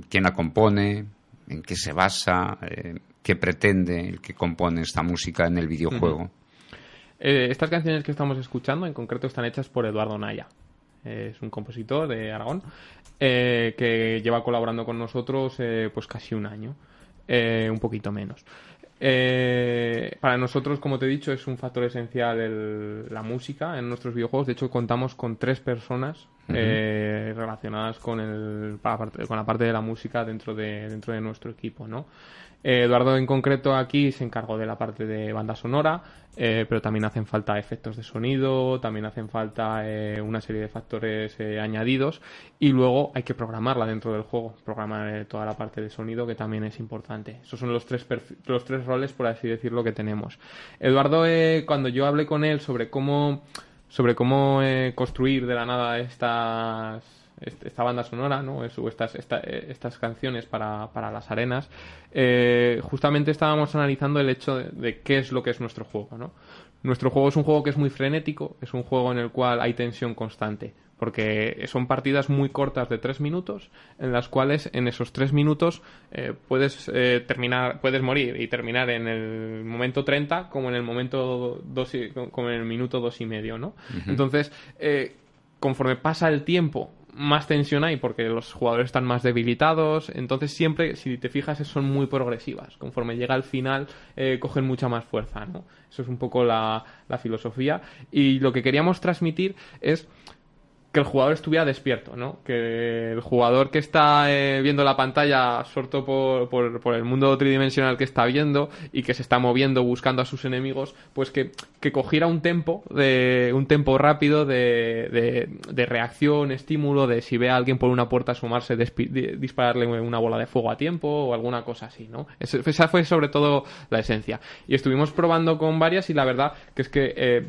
¿Quién la compone? ¿En qué se basa? Eh, ¿Qué pretende el que compone esta música en el videojuego? Eh, estas canciones que estamos escuchando, en concreto, están hechas por Eduardo Naya. Es un compositor de Aragón eh, que lleva colaborando con nosotros pues casi un año, un poquito menos. Eh, para nosotros, como te he dicho, es un factor esencial el- la música en nuestros videojuegos. De hecho, contamos con tres personas eh, relacionadas con, el, con la parte de la música dentro de, dentro de nuestro equipo, ¿no? Eh, Eduardo en concreto aquí se encargó de la parte de banda sonora, eh, pero también hacen falta efectos de sonido, también hacen falta eh, una serie de factores eh, añadidos y luego hay que programarla dentro del juego, programar eh, toda la parte de sonido que también es importante. Esos son los tres, los tres roles, por así decirlo, que tenemos. Eduardo, cuando yo hablé con él sobre cómo, sobre cómo construir de la nada estas est- esta banda sonora, ¿no? Es- o estas, esta- eh, estas canciones para, para las arenas, eh, justamente estábamos analizando el hecho de, de qué es lo que es nuestro juego, ¿no? Nuestro juego es un juego que es muy frenético, es un juego en el cual hay tensión constante, porque son partidas muy cortas de tres minutos, en las cuales en esos tres minutos eh, puedes eh, terminar, puedes morir y terminar en el momento 30 como en el momento dos y- como en el minuto dos y medio, ¿no? Entonces, conforme pasa el tiempo, más tensión hay porque los jugadores están más debilitados. Entonces, siempre, si te fijas, son muy progresivas. Conforme llega al final, eh, cogen mucha más fuerza, ¿no? Eso es un poco la, la filosofía. Y lo que queríamos transmitir es que el jugador estuviera despierto, ¿no? Que el jugador que está eh, viendo la pantalla absorto por, por, el mundo tridimensional que está viendo y que se está moviendo buscando a sus enemigos, pues que, que cogiera un tempo, de, un tempo rápido de, de, de reacción, estímulo, de si ve a alguien por una puerta asomarse, dispararle una bola de fuego a tiempo o alguna cosa así, ¿no? Esa fue sobre todo la esencia. Y estuvimos probando con varias y la verdad que es que... eh,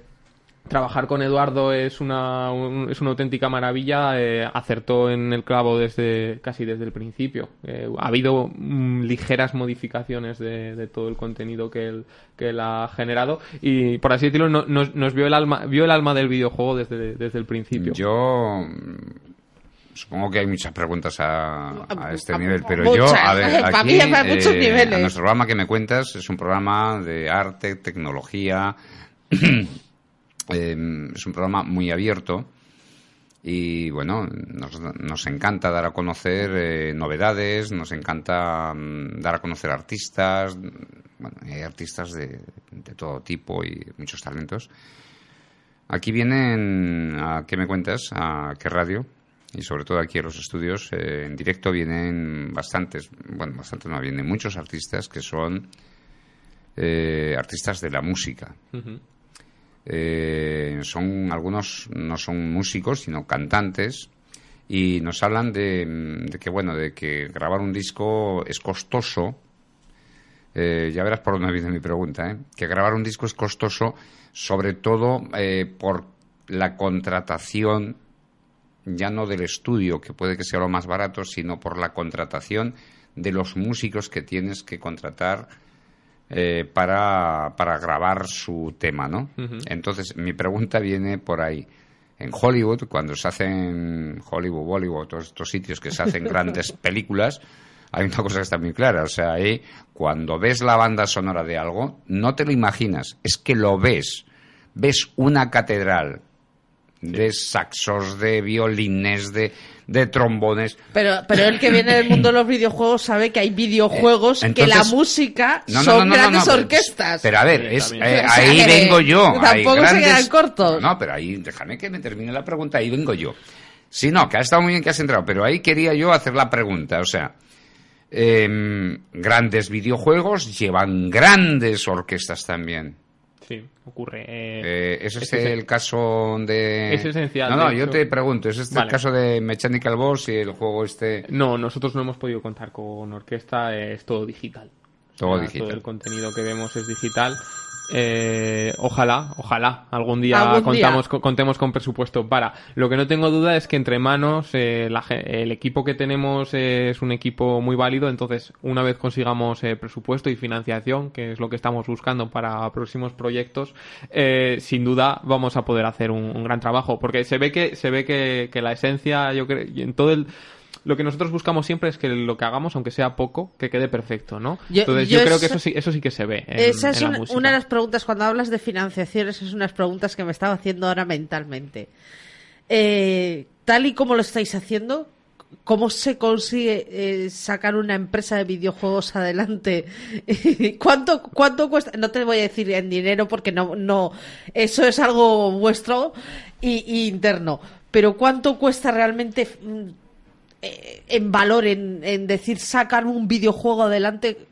Trabajar con Eduardo es una, un- es una auténtica maravilla. eh, acertó en el clavo desde casi desde el principio. Eh, ha habido mm, ligeras modificaciones de, de todo el contenido que él, que él ha generado y, por así decirlo, no- nos, nos vio el alma vio el alma del videojuego desde, desde el principio. Yo mm, supongo que hay muchas preguntas a, a este A- nivel, pero muchas. yo, a ver, Para aquí, mí hay muchos eh, niveles. a nuestro programa que me cuentas es un programa de arte, tecnología, eh, es un programa muy abierto y bueno, nos, nos encanta dar a conocer eh, novedades, nos encanta mm, dar a conocer artistas, bueno, hay artistas de, de todo tipo y muchos talentos. Aquí vienen, ¿a qué me cuentas? ¿A qué radio? Y sobre todo aquí en los estudios, eh, en directo vienen bastantes, bueno, bastantes no, vienen muchos artistas que son eh, artistas de la música. Eh, son algunos no son músicos sino cantantes y nos hablan de, de que bueno de que grabar un disco es costoso Eh, ya verás por dónde viene mi pregunta ¿eh? que grabar un disco es costoso sobre todo eh, por la contratación ya no del estudio que puede que sea lo más barato sino por la contratación de los músicos que tienes que contratar eh, para, para grabar su tema, ¿no? Entonces, mi pregunta viene por ahí. En Hollywood, cuando se hacen Hollywood, Bollywood, todos estos sitios que se hacen grandes películas, hay una cosa que está muy clara. O sea, ahí, cuando ves la banda sonora de algo, no te lo imaginas, es que lo ves. Ves una catedral de saxos, de violines, de, de trombones. Pero, pero el que viene del mundo de los videojuegos sabe que hay videojuegos Eh, que la música No, no, son no, no, no, grandes orquestas. Pero a ver, es, eh, O sea, ahí vengo yo. tampoco se quedan cortos. No, pero ahí déjame que me termine la pregunta, ahí vengo yo. Sí, no, que ha estado muy bien que has entrado, pero ahí quería yo hacer la pregunta. O sea, em, grandes videojuegos llevan grandes orquestas también. Sí, ocurre. eh, Eh, ¿Es es este esen- el caso de...? es esencial, No, no, yo te pregunto, ¿es este Vale. el caso de Mechanical Boss y el juego este...? No, nosotros no hemos podido contar con orquesta, es todo digital. Todo O sea, digital. Todo el contenido que vemos es digital Eh, ojalá, ojalá algún día Algún contamos, día. co- contemos con presupuesto para. Lo que no tengo duda es que entre manos eh, la el equipo que tenemos eh, es un equipo muy válido, entonces una vez consigamos eh, presupuesto y financiación, que es lo que estamos buscando para próximos proyectos, eh, sin duda vamos a poder hacer un, un gran trabajo, porque se ve que se ve que, que la esencia, yo creo, en todo el lo que nosotros buscamos siempre es que lo que hagamos, aunque sea poco, que quede perfecto, ¿no? Yo- Entonces yo yo, creo que eso- sí, eso sí que se ve. En, Esa es en la una, de las preguntas, cuando hablas de financiaciones, es unas preguntas que me estaba haciendo ahora mentalmente. Eh, tal y como lo estáis haciendo, ¿cómo se consigue eh, sacar una empresa de videojuegos adelante? ¿Cuánto, ¿Cuánto cuesta? No te voy a decir en dinero porque no, no, eso es algo vuestro y, y interno. Pero ¿cuánto cuesta realmente mm, en valor, en, decir sacar un videojuego adelante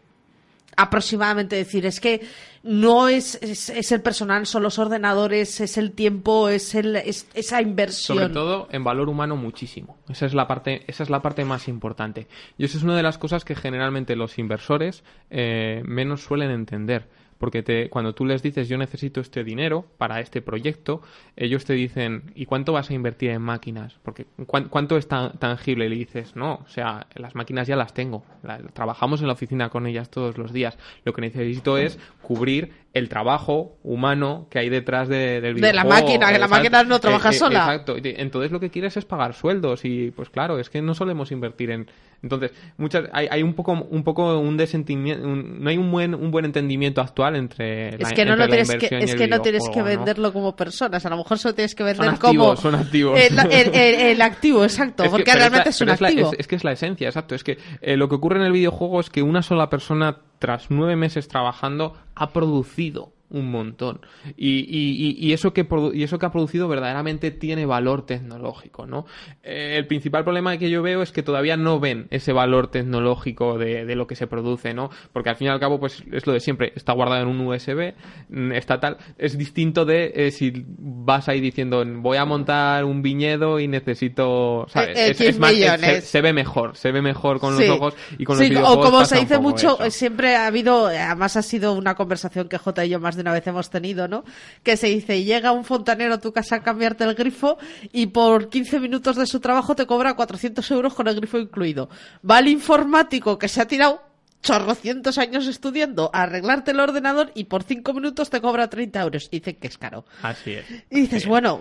aproximadamente decir es que no es, es, es el personal son los ordenadores es el tiempo es, el, es esa inversión Sobre todo en valor humano muchísimo. Esa es la parte, esa es la parte más importante. Y eso es una de las cosas que generalmente los inversores eh, menos suelen entender. Porque te, cuando tú les dices yo necesito este dinero para este proyecto, ellos te dicen ¿y cuánto vas a invertir en máquinas? Porque ¿cuán- ¿cuánto es tan tangible? Y le dices no, o sea, las máquinas ya las tengo. La- trabajamos en la oficina con ellas todos los días. Lo que necesito es cubrir el trabajo humano que hay detrás de, del De la videojuego. máquina, que la máquina no trabaja Eh, eh, sola. Exacto. Entonces lo que quieres es pagar sueldos y pues claro, es que no solemos invertir en entonces muchas hay, hay un poco un poco un desentimiento un- no hay un buen un buen entendimiento actual entre la, es que no lo tienes que, es que no tienes que videojuego, ¿no? venderlo como personas a lo mejor solo tienes que vender Son como activos, son activos. el, el- el- el activo exacto Es que- porque realmente la- es, un activo es- es que es la esencia, exacto. Es que eh, lo que ocurre en el videojuego es que una sola persona, tras nueve meses trabajando, ha producido un montón. Y, y- y- eso que y eso que ha producido verdaderamente tiene valor tecnológico, ¿no? Eh, el principal problema que yo veo es que todavía no ven ese valor tecnológico de, de lo que se produce, ¿no? Porque al fin y al cabo, pues es lo de siempre, está guardado en un USB, mm, está tal. Es distinto de eh, si vas ahí diciendo voy a montar un viñedo y necesito. ¿sabes? Eh, eh, Es- 10 es más, es- se, se ve mejor, se ve mejor con Sí. los ojos y con Sí, los videojuegos. o como se dice mucho, eso. siempre ha habido, además ha sido una conversación que J y yo más de una vez hemos tenido, ¿no? Que se dice, llega un fontanero a tu casa a cambiarte el grifo y por 15 minutos de su trabajo te cobra 400 euros con el grifo incluido. Va el informático que se ha tirado chorrocientos años estudiando a arreglarte el ordenador y por 5 minutos te cobra 30 euros. Y dicen que es caro. Así es. Y dices, bueno,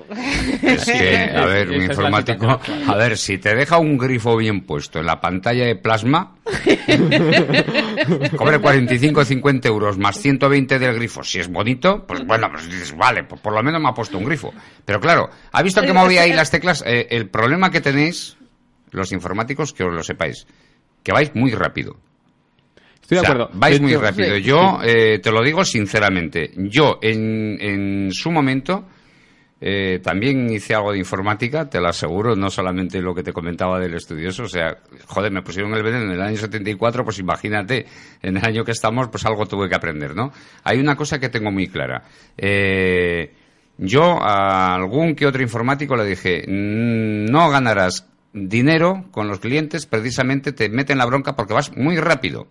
Es que, a ver, un informático, a ver, si te deja un grifo bien puesto en la pantalla de plasma, cobre 45 o 50 euros más 120 del grifo, si es bonito, pues bueno, pues dices, vale, pues por lo menos me ha puesto un grifo. Pero claro, ¿ha visto que movía ahí las teclas? Eh, el problema que tenéis, los informáticos, que os lo sepáis, que vais muy rápido. Estoy O de sea, acuerdo. vais muy rápido. Yo eh, te lo digo sinceramente. Yo en, en su momento eh, también hice algo de informática, te lo aseguro, no solamente lo que te comentaba del estudioso. O sea, joder, me pusieron el veneno en el año 74, pues imagínate, en el año que estamos, pues algo tuve que aprender, ¿no? Hay una cosa que tengo muy clara. Eh, yo a algún que otro informático le dije, "Mm, no ganarás dinero con los clientes, precisamente te meten la bronca porque vas muy rápido.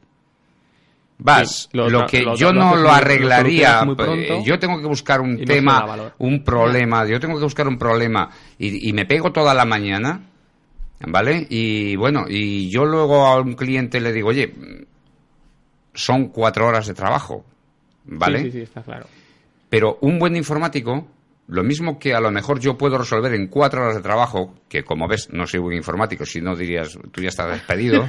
Vas, Sí, lo que lo- yo no lo arreglaría, muy pronto eh, yo tengo que buscar un no tema, un problema, yo tengo que buscar un problema y, y me pego toda la mañana, ¿vale? Y bueno, y yo luego a un cliente le digo, oye, son cuatro horas de trabajo, ¿vale? Sí, sí, sí, está claro. Pero un buen informático, lo mismo que a lo mejor yo puedo resolver en cuatro horas de trabajo, que como ves no soy buen informático, si no dirías tú ya estás despedido,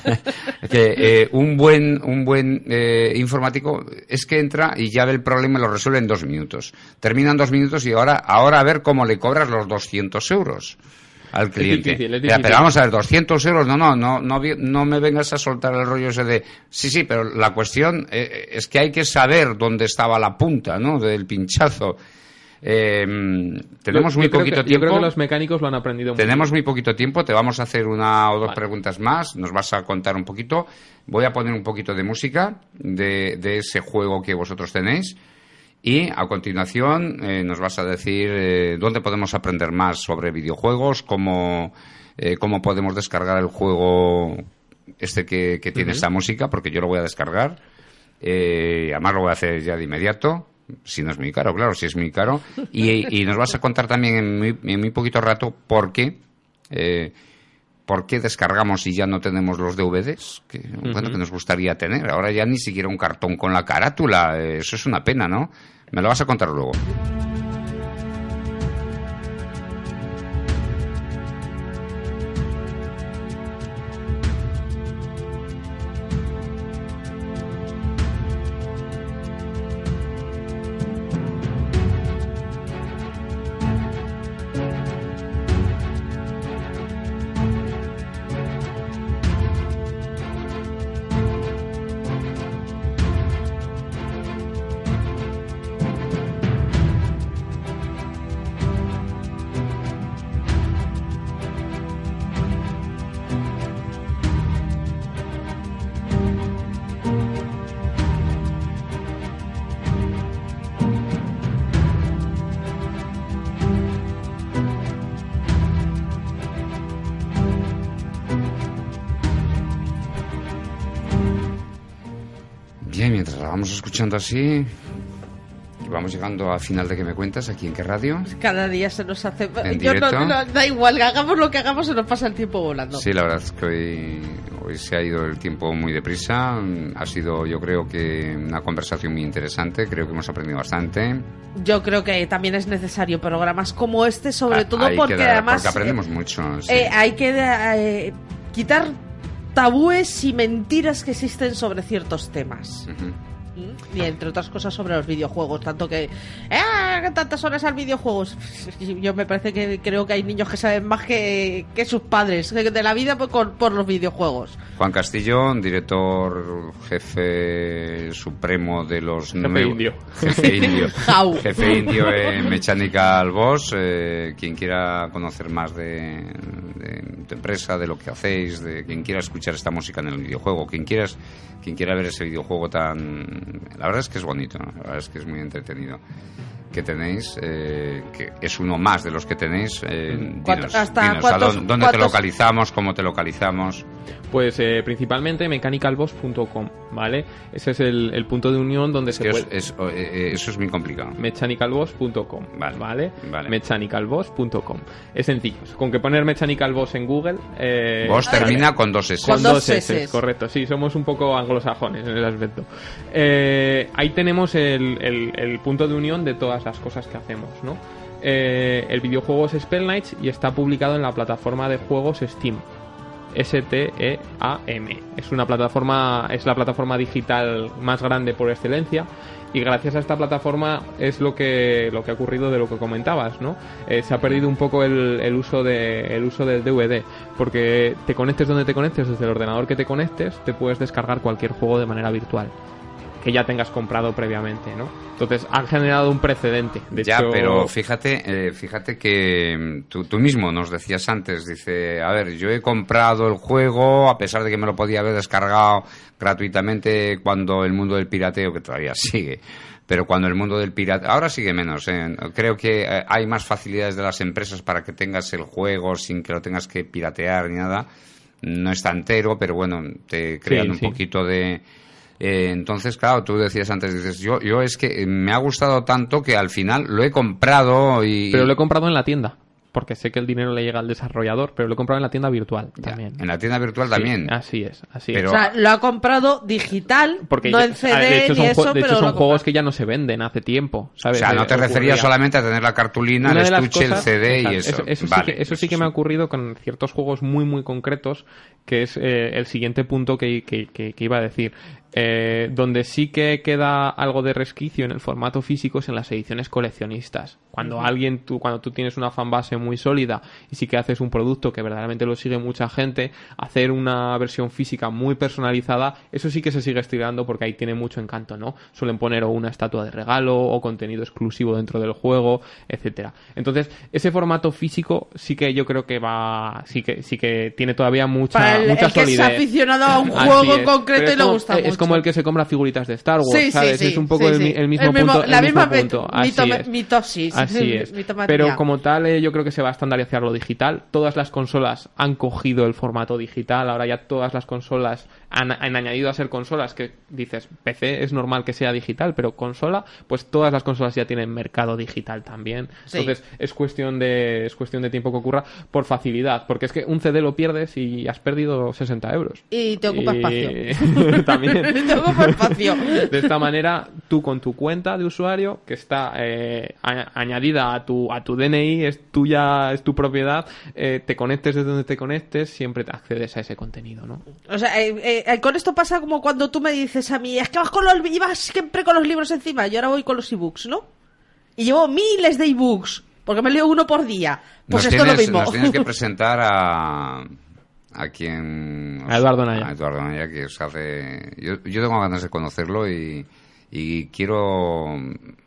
que eh, un buen, un buen eh, informático es que entra y ya ve el problema y lo resuelve en dos minutos. Termina en dos minutos y ahora, ahora a ver cómo le cobras los 200 euros al cliente. difícil, es difícil. pero vamos a ver, 200 euros, no, no, no, no, no me vengas a soltar el rollo ese de... Sí, sí, pero la cuestión eh, es que hay que saber dónde estaba la punta, ¿no?, del pinchazo. Eh, tenemos Yo- muy yo poquito que- tiempo. Yo creo que los mecánicos lo han aprendido muy Tenemos bien. muy poquito tiempo, te vamos a hacer una o dos Vale. preguntas más, nos vas a contar un poquito. Voy a poner un poquito de música de, de ese juego que vosotros tenéis y a continuación eh, nos vas a decir eh, dónde podemos aprender más sobre videojuegos, cómo, eh, cómo podemos descargar el juego este que, que tiene esta música, porque yo lo voy a descargar. Eh, además lo voy a hacer ya de inmediato. Si no es muy caro, claro, si es muy caro. Y, y nos vas a contar también en muy, en muy poquito rato por qué. Eh, ¿Por qué descargamos y ya no tenemos los DVDs? Que, Bueno, que nos gustaría tener. Ahora ya ni siquiera un cartón con la carátula. Eh, Eso es una pena, ¿no? Me lo vas a contar luego. Bien, mientras la vamos escuchando así, vamos llegando al final de que me cuentas aquí en qué radio. Cada día se nos hace... ¿En Yo no- no- da igual, hagamos lo que hagamos, se nos pasa el tiempo volando. Sí, la verdad es que hoy, hoy se ha ido el tiempo muy deprisa. Ha sido, yo creo que una conversación muy interesante. Creo que hemos aprendido bastante. Yo creo que también es necesario programas como este, sobre Ah, todo que porque además porque aprendemos eh, mucho. sí. eh, hay que eh, quitar tabúes y mentiras que existen sobre ciertos temas. Y entre otras cosas sobre los videojuegos, tanto que ¡ah! tantas horas al videojuegos. Yo me parece que creo que hay niños que saben más que, que sus padres de la vida por, los videojuegos. Juan Castillo, director jefe supremo de los Jefe indio. Jefe indio. Jefe indio en Mechanical Boss. eh, quien quiera conocer más de, de tu empresa, de lo que hacéis, de quien quiera escuchar esta música en el videojuego, quien quieras, quien quiera ver ese videojuego tan, la verdad es que es bonito, ¿no? la verdad es que es muy entretenido que tenéis, eh, que es uno más de los que tenéis. eh, ¿Cuánto- dinos, hasta dinos, ¿a cuántos- dónde, dónde te localizamos? ¿Cómo te localizamos? Pues eh, principalmente mechanicalboss.com, ¿vale? Ese es el, el punto de unión donde Es se que puede... es- es- eh, eh, eso es muy complicado. mechanicalboss.com, Vale, ¿vale? vale. Mechanicalboss.com. Es sencillo. Con que poner mechanicalboss en Google... Eh, Vos termina con dos S. Con dos S, Ss. correcto. Sí, somos un poco anglosajones en el aspecto. Eh, ahí tenemos el, el- el punto de unión de todas las cosas que hacemos, ¿no? Eh, el videojuego es Spell Knights y está publicado en la plataforma de juegos Steam. S-T-E-A-M. Es una plataforma, es la plataforma digital más grande por excelencia. Y gracias a esta plataforma es lo que, lo que ha ocurrido de lo que comentabas, ¿no? Eh, se ha perdido un poco el, el uso de, el uso del DVD, porque te conectes donde te conectes, desde el ordenador que te conectes, te puedes descargar cualquier juego de manera virtual que ya tengas comprado previamente, ¿no? Entonces han generado un precedente. De ya, hecho, pero fíjate, eh, fíjate que mm, tú, tú mismo nos decías antes, dice, a ver, yo he comprado el juego a pesar de que me lo podía haber descargado gratuitamente cuando el mundo del pirateo, que todavía sigue, pero cuando el mundo del pirateo, ahora sigue menos, ¿eh? creo que eh, hay más facilidades de las empresas para que tengas el juego sin que lo tengas que piratear ni nada. No está entero, pero bueno, te crean Sí, un sí. poquito de... Eh, entonces, claro, tú decías antes, dices, yo, yo es que me ha gustado tanto que al final lo he comprado y... Pero lo he comprado en la tienda, porque sé que el dinero le llega al desarrollador, pero lo he comprado en la tienda virtual Ya, también. En la tienda virtual Sí, también. así es, así Pero- es. O sea, lo ha comprado digital, Porque no ya- en CD de hecho ni son, eso, de hecho son juegos que ya no se venden hace tiempo, o ¿sabes? sea, no te referías ocurría. solamente a tener la cartulina, Una el estuche, cosas- el CD y eso. sí Vale, que, eso sí que me ha ocurrido con ciertos juegos muy, muy concretos, que es eh, el siguiente punto que, que- que- que iba a decir. Eh, donde sí que queda algo de resquicio en el formato físico es en las ediciones coleccionistas. Cuando alguien, tú, cuando tú tienes una fanbase muy sólida y sí que haces un producto que verdaderamente lo sigue mucha gente, hacer una versión física muy personalizada, eso sí que se sigue estirando porque ahí tiene mucho encanto, ¿no? Suelen poner o una estatua de regalo o contenido exclusivo dentro del juego, etcétera. Entonces, ese formato físico sí que yo creo que va, sí que, sí que tiene todavía mucha, Para el, mucha el que es solidez. aficionado a un juego es. en concreto Pero y es le como- gusta Es mucho. como el que se compra figuritas de Star Wars, Sí, ¿sabes? sí, es un poco el, el mismo El mismo- punto. la misma punto. mito- Así mito- es. mitosis, Así Así es. Pero como tal, eh, yo creo que se va a estandarizar lo digital. Todas las consolas han cogido el formato digital. Ahora ya todas las consolas han, han añadido a ser consolas que dices, PC es normal que sea digital, pero consola, pues todas las consolas ya tienen mercado digital también. Sí. Entonces es cuestión de es cuestión de tiempo que ocurra por facilidad, porque es que un CD lo pierdes y has perdido 60 euros. Y te ocupa Y- espacio. también. te ocupa espacio. De esta manera, tú con tu cuenta de usuario, que está eh, a- añadida a tu, a tu DNI, es tuya, es tu propiedad, eh, te conectes desde donde te conectes, siempre te accedes a ese contenido, ¿no? O sea, eh, eh, con esto pasa como cuando tú me dices a mí, es que vas con los, ibas siempre con los libros encima, y ahora voy con los ebooks, ¿no? Y llevo miles de ebooks, porque me leo uno por día. Pues nos esto tienes, es lo mismo. Nos tienes que presentar a, a quien... A Eduardo Naya. A Eduardo Naya, que os hace... Yo, yo tengo ganas de conocerlo y, y quiero...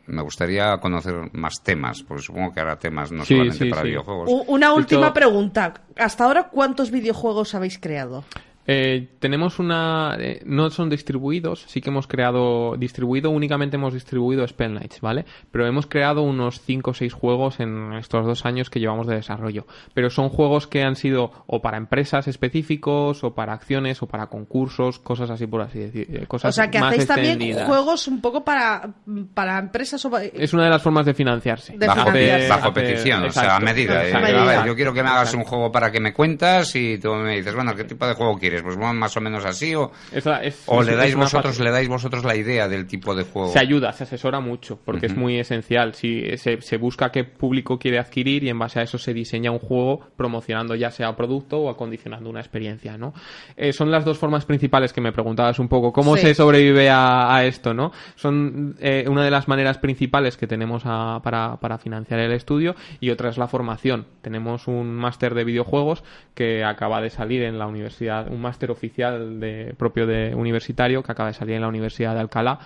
Me gustaría conocer más temas, porque supongo que hará temas no Sí, solamente sí, para sí. videojuegos. Una última Esto- pregunta. Hasta ahora, ¿cuántos videojuegos habéis creado? Eh, tenemos una... eh, no son distribuidos, sí que hemos creado... Distribuido, únicamente hemos distribuido Spell Knights, ¿vale? Pero hemos creado unos 5 o 6 juegos en estos dos años que llevamos de desarrollo. Pero son juegos que han sido o para empresas específicos, o para acciones, o para concursos, cosas así por así decir. eh, Cosas O sea, que más hacéis también extendidas. juegos un poco para, para empresas o pa- Es una de las formas de financiarse. De bajo, financiarse. bajo hacer- petición, o sea, a medida. eh. exacto, A ver, yo quiero que me hagas un juego para que me cuentas y tú me dices, bueno, ¿qué tipo de juego quieres? Pues más o menos así o, Esa es- o es- le dais vosotros fase- le dais vosotros la idea del tipo de juego. Se ayuda, se asesora mucho, porque es muy esencial. Si se, se busca qué público quiere adquirir y en base a eso se diseña un juego promocionando ya sea producto o acondicionando una experiencia, ¿no? Eh, son las dos formas principales que me preguntabas un poco. ¿Cómo Sí. se sobrevive a, a esto, no? Son eh, una de las maneras principales que tenemos a- para, para financiar el estudio y otra es la formación. Tenemos un máster de videojuegos que acaba de salir en la universidad, un máster oficial de, propio de universitario que acaba de salir en la Universidad de Alcalá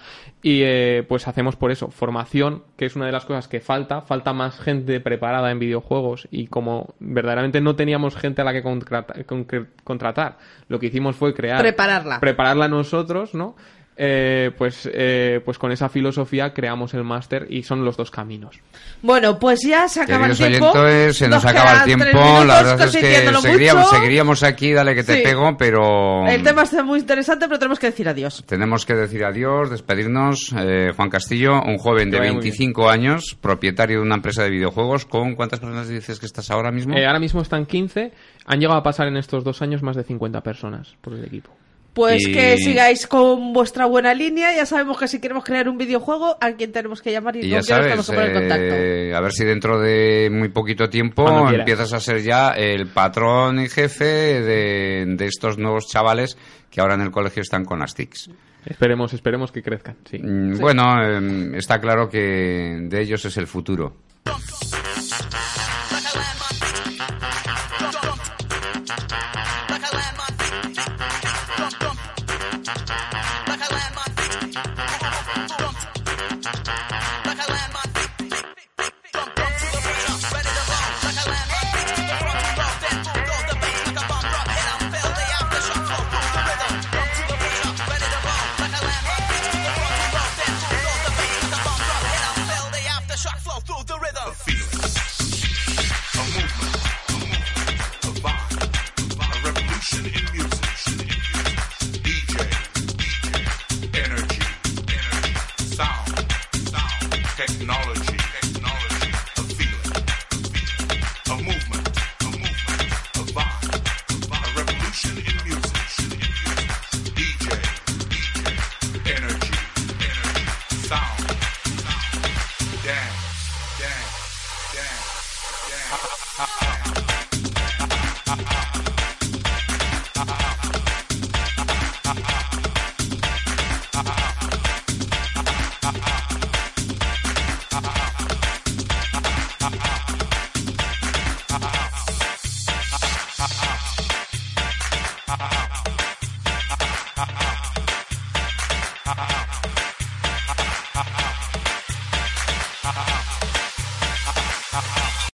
y eh, pues hacemos por eso formación, que es una de las cosas que falta, falta más gente preparada en videojuegos y como verdaderamente no teníamos gente a la que contrata- con- contratar, lo que hicimos fue crear Prepararla. prepararla nosotros, ¿no? Eh, pues, eh, pues con esa filosofía creamos el máster y son los dos caminos. Bueno, pues ya se acaba el tiempo. oyentes, se nos, acaba el tiempo. la verdad es que seguiríamos, mucho. seguiríamos aquí, dale que te Sí. pego, pero El tema está muy interesante, pero tenemos que decir adiós. tenemos que decir adiós, despedirnos. Eh, Juan Castillo, un joven de Que vaya muy 25 años, propietario de una empresa de videojuegos, ¿con cuántas personas dices que estás ahora mismo? Eh, ahora mismo están 15, han llegado a pasar en estos dos años más de 50 personas por el equipo. Pues Y- que sigáis con vuestra buena línea. Ya sabemos que si queremos crear un videojuego, a quién tenemos que llamar y, Y tenemos sabes, poner en contacto. eh, a ver si dentro de muy poquito tiempo empiezas a ser ya el patrón y jefe de, de estos nuevos chavales que ahora en el colegio están con las TICs. Esperemos, esperemos que crezcan, sí. Mm, Bueno, eh, está claro que de ellos es el futuro.